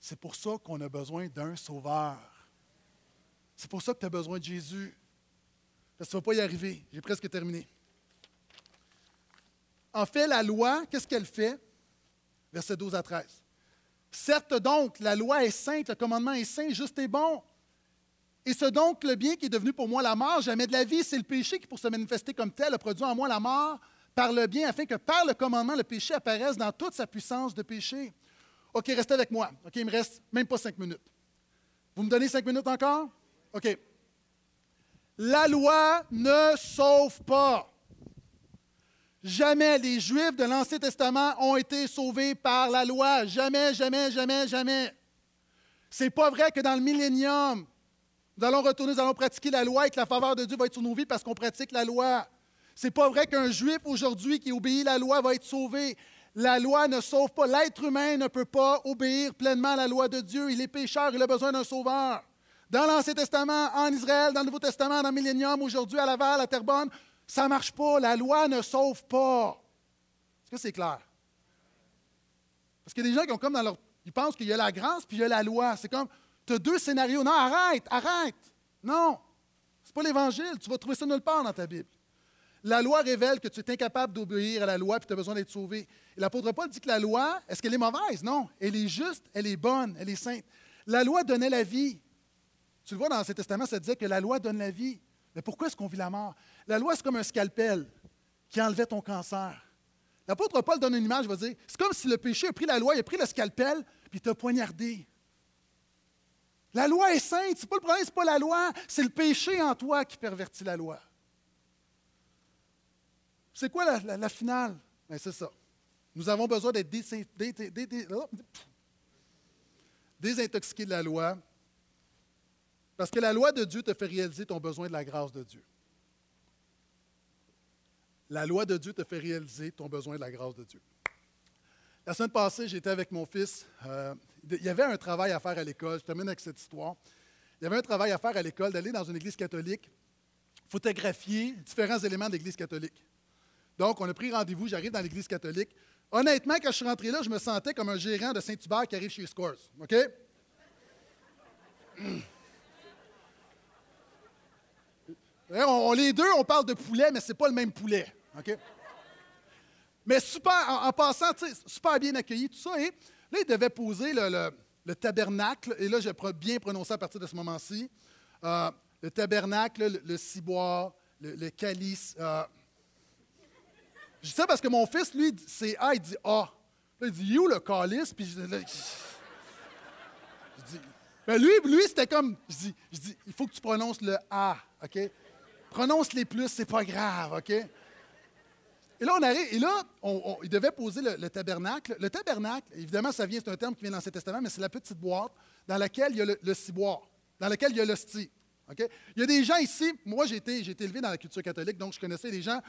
C'est pour ça qu'on a besoin d'un sauveur. C'est pour ça que tu as besoin de Jésus. Parce ne vas pas y arriver. J'ai presque terminé. En fait, la loi, qu'est-ce qu'elle fait? Verset 12 à 13. Certes donc, la loi est sainte, le commandement est saint, juste et bon. Et ce donc le bien qui est devenu pour moi la mort, jamais de la vie, c'est le péché qui, pour se manifester comme tel, a produit en moi la mort par le bien, afin que par le commandement, le péché apparaisse dans toute sa puissance de péché. OK, restez avec moi. OK, il me reste même pas cinq minutes. Vous me donnez cinq minutes encore? OK. La loi ne sauve pas. Jamais les Juifs de l'Ancien Testament ont été sauvés par la loi. Jamais, jamais, jamais, jamais. C'est pas vrai que dans le millénium, nous allons retourner, nous allons pratiquer la loi et que la faveur de Dieu va être sur nos vies parce qu'on pratique la loi. C'est pas vrai qu'un Juif aujourd'hui qui obéit la loi va être sauvé. La loi ne sauve pas. L'être humain ne peut pas obéir pleinement à la loi de Dieu. Il est pécheur, il a besoin d'un sauveur. Dans l'Ancien Testament, en Israël, dans le Nouveau Testament, dans le Millénium, aujourd'hui à Laval, à Terrebonne, ça ne marche pas. La loi ne sauve pas. Est-ce que c'est clair? Parce qu'il y a des gens qui ont comme dans leur. Ils pensent qu'il y a la grâce puis il y a la loi. C'est comme, tu as deux scénarios. Non, arrête, arrête. Non, ce n'est pas l'Évangile. Tu vas trouver ça nulle part dans ta Bible. La loi révèle que tu es incapable d'obéir à la loi et tu as besoin d'être sauvé. L'apôtre Paul dit que la loi, est-ce qu'elle est mauvaise? Non. Elle est juste, elle est bonne, elle est sainte. La loi donnait la vie. Tu le vois dans l'Ancien Testament, ça disait que la loi donne la vie. Mais pourquoi est-ce qu'on vit la mort? La loi, c'est comme un scalpel qui enlevait ton cancer. L'apôtre Paul donne une image, il va dire, c'est comme si le péché a pris la loi, il a pris le scalpel, puis t'a poignardé. La loi est sainte, c'est pas le problème, c'est pas la loi, c'est le péché en toi qui pervertit la loi. C'est quoi la, finale? Ben, c'est ça. Nous avons besoin d'être oh, désintoxiqués de la loi parce que la loi de Dieu te fait réaliser ton besoin de la grâce de Dieu. La loi de Dieu te fait réaliser ton besoin de la grâce de Dieu. La semaine passée, j'étais avec mon fils. Euh, il y avait un travail à faire à l'école. Je termine avec cette histoire. Il y avait un travail à faire à l'école d'aller dans une église catholique, photographier différents éléments de l'église catholique. Donc, on a pris rendez-vous, j'arrive dans l'église catholique. Honnêtement, quand je suis rentré là, je me sentais comme un gérant de Saint-Hubert qui arrive chez Scores. OK? On, les deux, on parle de poulet, mais ce n'est pas le même poulet. OK? Mais super, en, passant, super bien accueilli, tout ça. Et là, il devait poser le, tabernacle. Et là, je bien prononcer à partir de ce moment-ci. Euh, le tabernacle, le, ciboire, le, calice. Euh, je dis ça parce que mon fils, lui, c'est A, il dit A. Là, il dit où le calice? Puis je, dis, ben lui, lui c'était comme, je dis, je dis, il faut que tu prononces le A, OK? Prononce les plus, c'est pas grave, OK? Et là, on arrive, et là, il devait poser le, tabernacle. Le tabernacle, évidemment, ça vient, c'est un terme qui vient dans l'Ancien Testament, mais c'est la petite boîte dans laquelle il y a le, ciboire, dans laquelle il y a l'hostie. Il y a des gens ici, moi j'ai été, élevé dans la culture catholique, donc je connaissais des gens,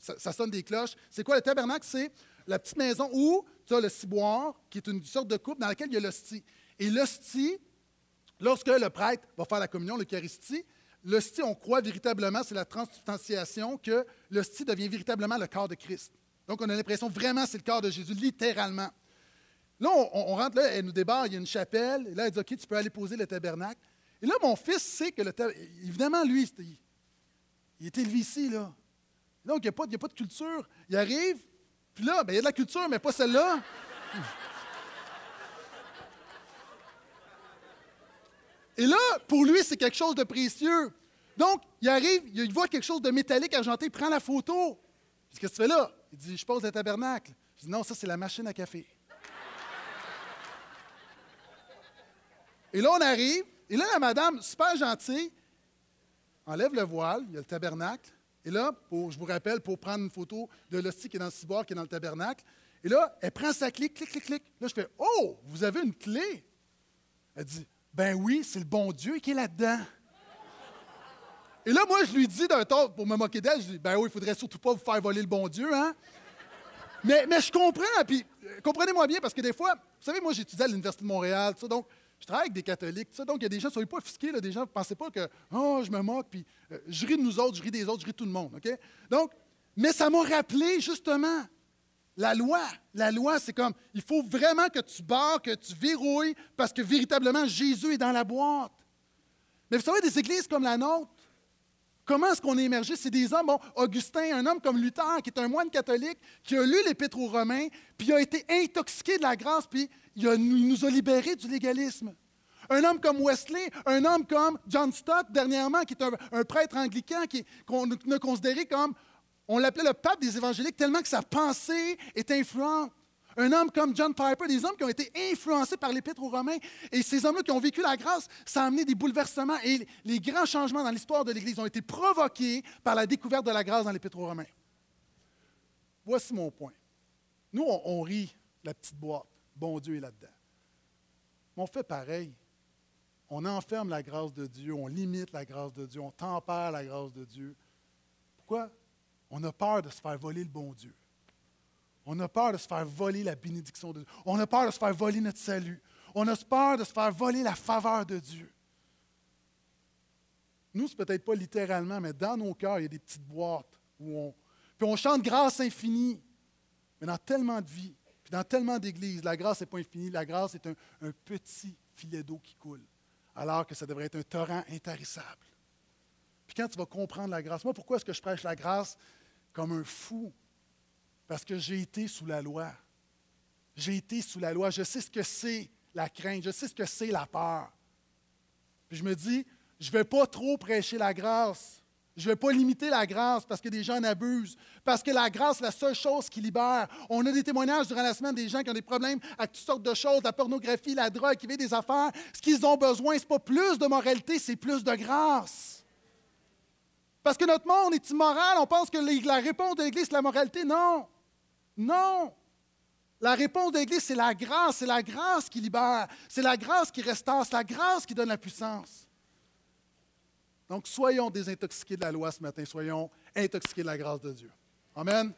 ça, sonne des cloches. C'est quoi le tabernacle? C'est la petite maison où tu as le ciboire, qui est une sorte de coupe dans laquelle il y a l'hostie. Et l'hostie, lorsque le prêtre va faire la communion, l'Eucharistie, l'hostie, on croit véritablement, c'est la transubstantiation, que l'hostie devient véritablement le corps de Christ. Donc, on a l'impression vraiment c'est le corps de Jésus, littéralement. Là, on, rentre là, elle nous débarque, il y a une chapelle, et là, elle dit OK, tu peux aller poser le tabernacle. Et là, mon fils sait que le tabernacle. Évidemment, lui, il, est élevé ici, là. Donc, il n'y a, a, pas de culture. Il arrive, puis là, ben, il y a de la culture, mais pas celle-là. Et là, pour lui, c'est quelque chose de précieux. Donc, il arrive, il voit quelque chose de métallique argenté, il prend la photo. Qu'est-ce que tu fais là? Il dit, je pose le tabernacle. Je dis, non, ça, c'est la machine à café. Et là, on arrive, et là, la madame, super gentille, enlève le voile, il y a le tabernacle, Et là, je vous rappelle, pour prendre une photo de l'hostie qui est dans le ciboire, qui est dans le tabernacle. Et là, elle prend sa clé, clic, clic, clic. Là, je fais Oh, vous avez une clé? Elle dit Ben oui, c'est le bon Dieu qui est là-dedans. Et là, moi, je lui dis d'un ton, pour me moquer d'elle, je dis Ben oui, il faudrait surtout pas vous faire voler le bon Dieu, hein? Mais, mais je comprends, puis euh, comprenez-moi bien, parce que des fois, vous savez, moi, j'étudiais à l'Université de Montréal, donc je travaille avec des catholiques, donc il y a des gens, soyez pas offusqués, là, des gens, ne pensez pas que, oh, je me moque, puis euh, je ris de nous autres, je ris des autres, je ris de tout le monde, OK? Donc, mais ça m'a rappelé, justement, la loi. La loi, c'est comme, il faut vraiment que tu barres, que tu verrouilles, parce que véritablement, Jésus est dans la boîte. Mais vous savez, des églises comme la nôtre, Comment est-ce qu'on est émergé? C'est des hommes, bon, Augustin, un homme comme Luther, qui est un moine catholique, qui a lu l'Épître aux Romains, puis a été intoxiqué de la grâce, puis il, nous a libérés du légalisme. Un homme comme Wesley, un homme comme John Stott, dernièrement, qui est un, prêtre anglican, qu'on a considéré comme, on l'appelait le pape des évangéliques, tellement que sa pensée est influente. Un homme comme John Piper, des hommes qui ont été influencés par l'Épître aux Romains. Et ces hommes-là qui ont vécu la grâce, ça a amené des bouleversements. Et les grands changements dans l'histoire de l'Église ont été provoqués par la découverte de la grâce dans l'Épître aux Romains. Voici mon point. Nous, on, rit la petite boîte. Bon Dieu est là-dedans. Mais on fait pareil. On enferme la grâce de Dieu, on limite la grâce de Dieu, on tempère la grâce de Dieu. Pourquoi? On a peur de se faire voler le bon Dieu. On a peur de se faire voler la bénédiction de Dieu. On a peur de se faire voler notre salut. On a peur de se faire voler la faveur de Dieu. Nous, c'est peut-être pas littéralement, mais dans nos cœurs, il y a des petites boîtes où on. Puis on chante grâce infinie. Mais dans tellement de vies, puis dans tellement d'églises, la grâce n'est pas infinie. La grâce est un, un petit filet d'eau qui coule, alors que ça devrait être un torrent intarissable. Puis quand tu vas comprendre la grâce, moi, pourquoi est-ce que je prêche la grâce? Comme un fou? Parce que j'ai été sous la loi. J'ai été sous la loi. Je sais ce que c'est la crainte. Je sais ce que c'est la peur. Puis je me dis, je ne vais pas trop prêcher la grâce. Je ne vais pas limiter la grâce parce que des gens en abusent. Parce que la grâce, c'est la seule chose qui libère. On a des témoignages durant la semaine des gens qui ont des problèmes avec toutes sortes de choses, la pornographie, la drogue, qui vivent des affaires. Ce qu'ils ont besoin, ce n'est pas plus de moralité, c'est plus de grâce. Parce que notre monde est immoral. On pense que la réponse de l'Église, c'est la moralité. Non. Non! La réponse de l'Église, c'est la grâce. C'est la grâce qui libère. C'est la grâce qui restaure. C'est la grâce qui donne la puissance. Donc, soyons désintoxiqués de la loi ce matin. Soyons intoxiqués de la grâce de Dieu. Amen.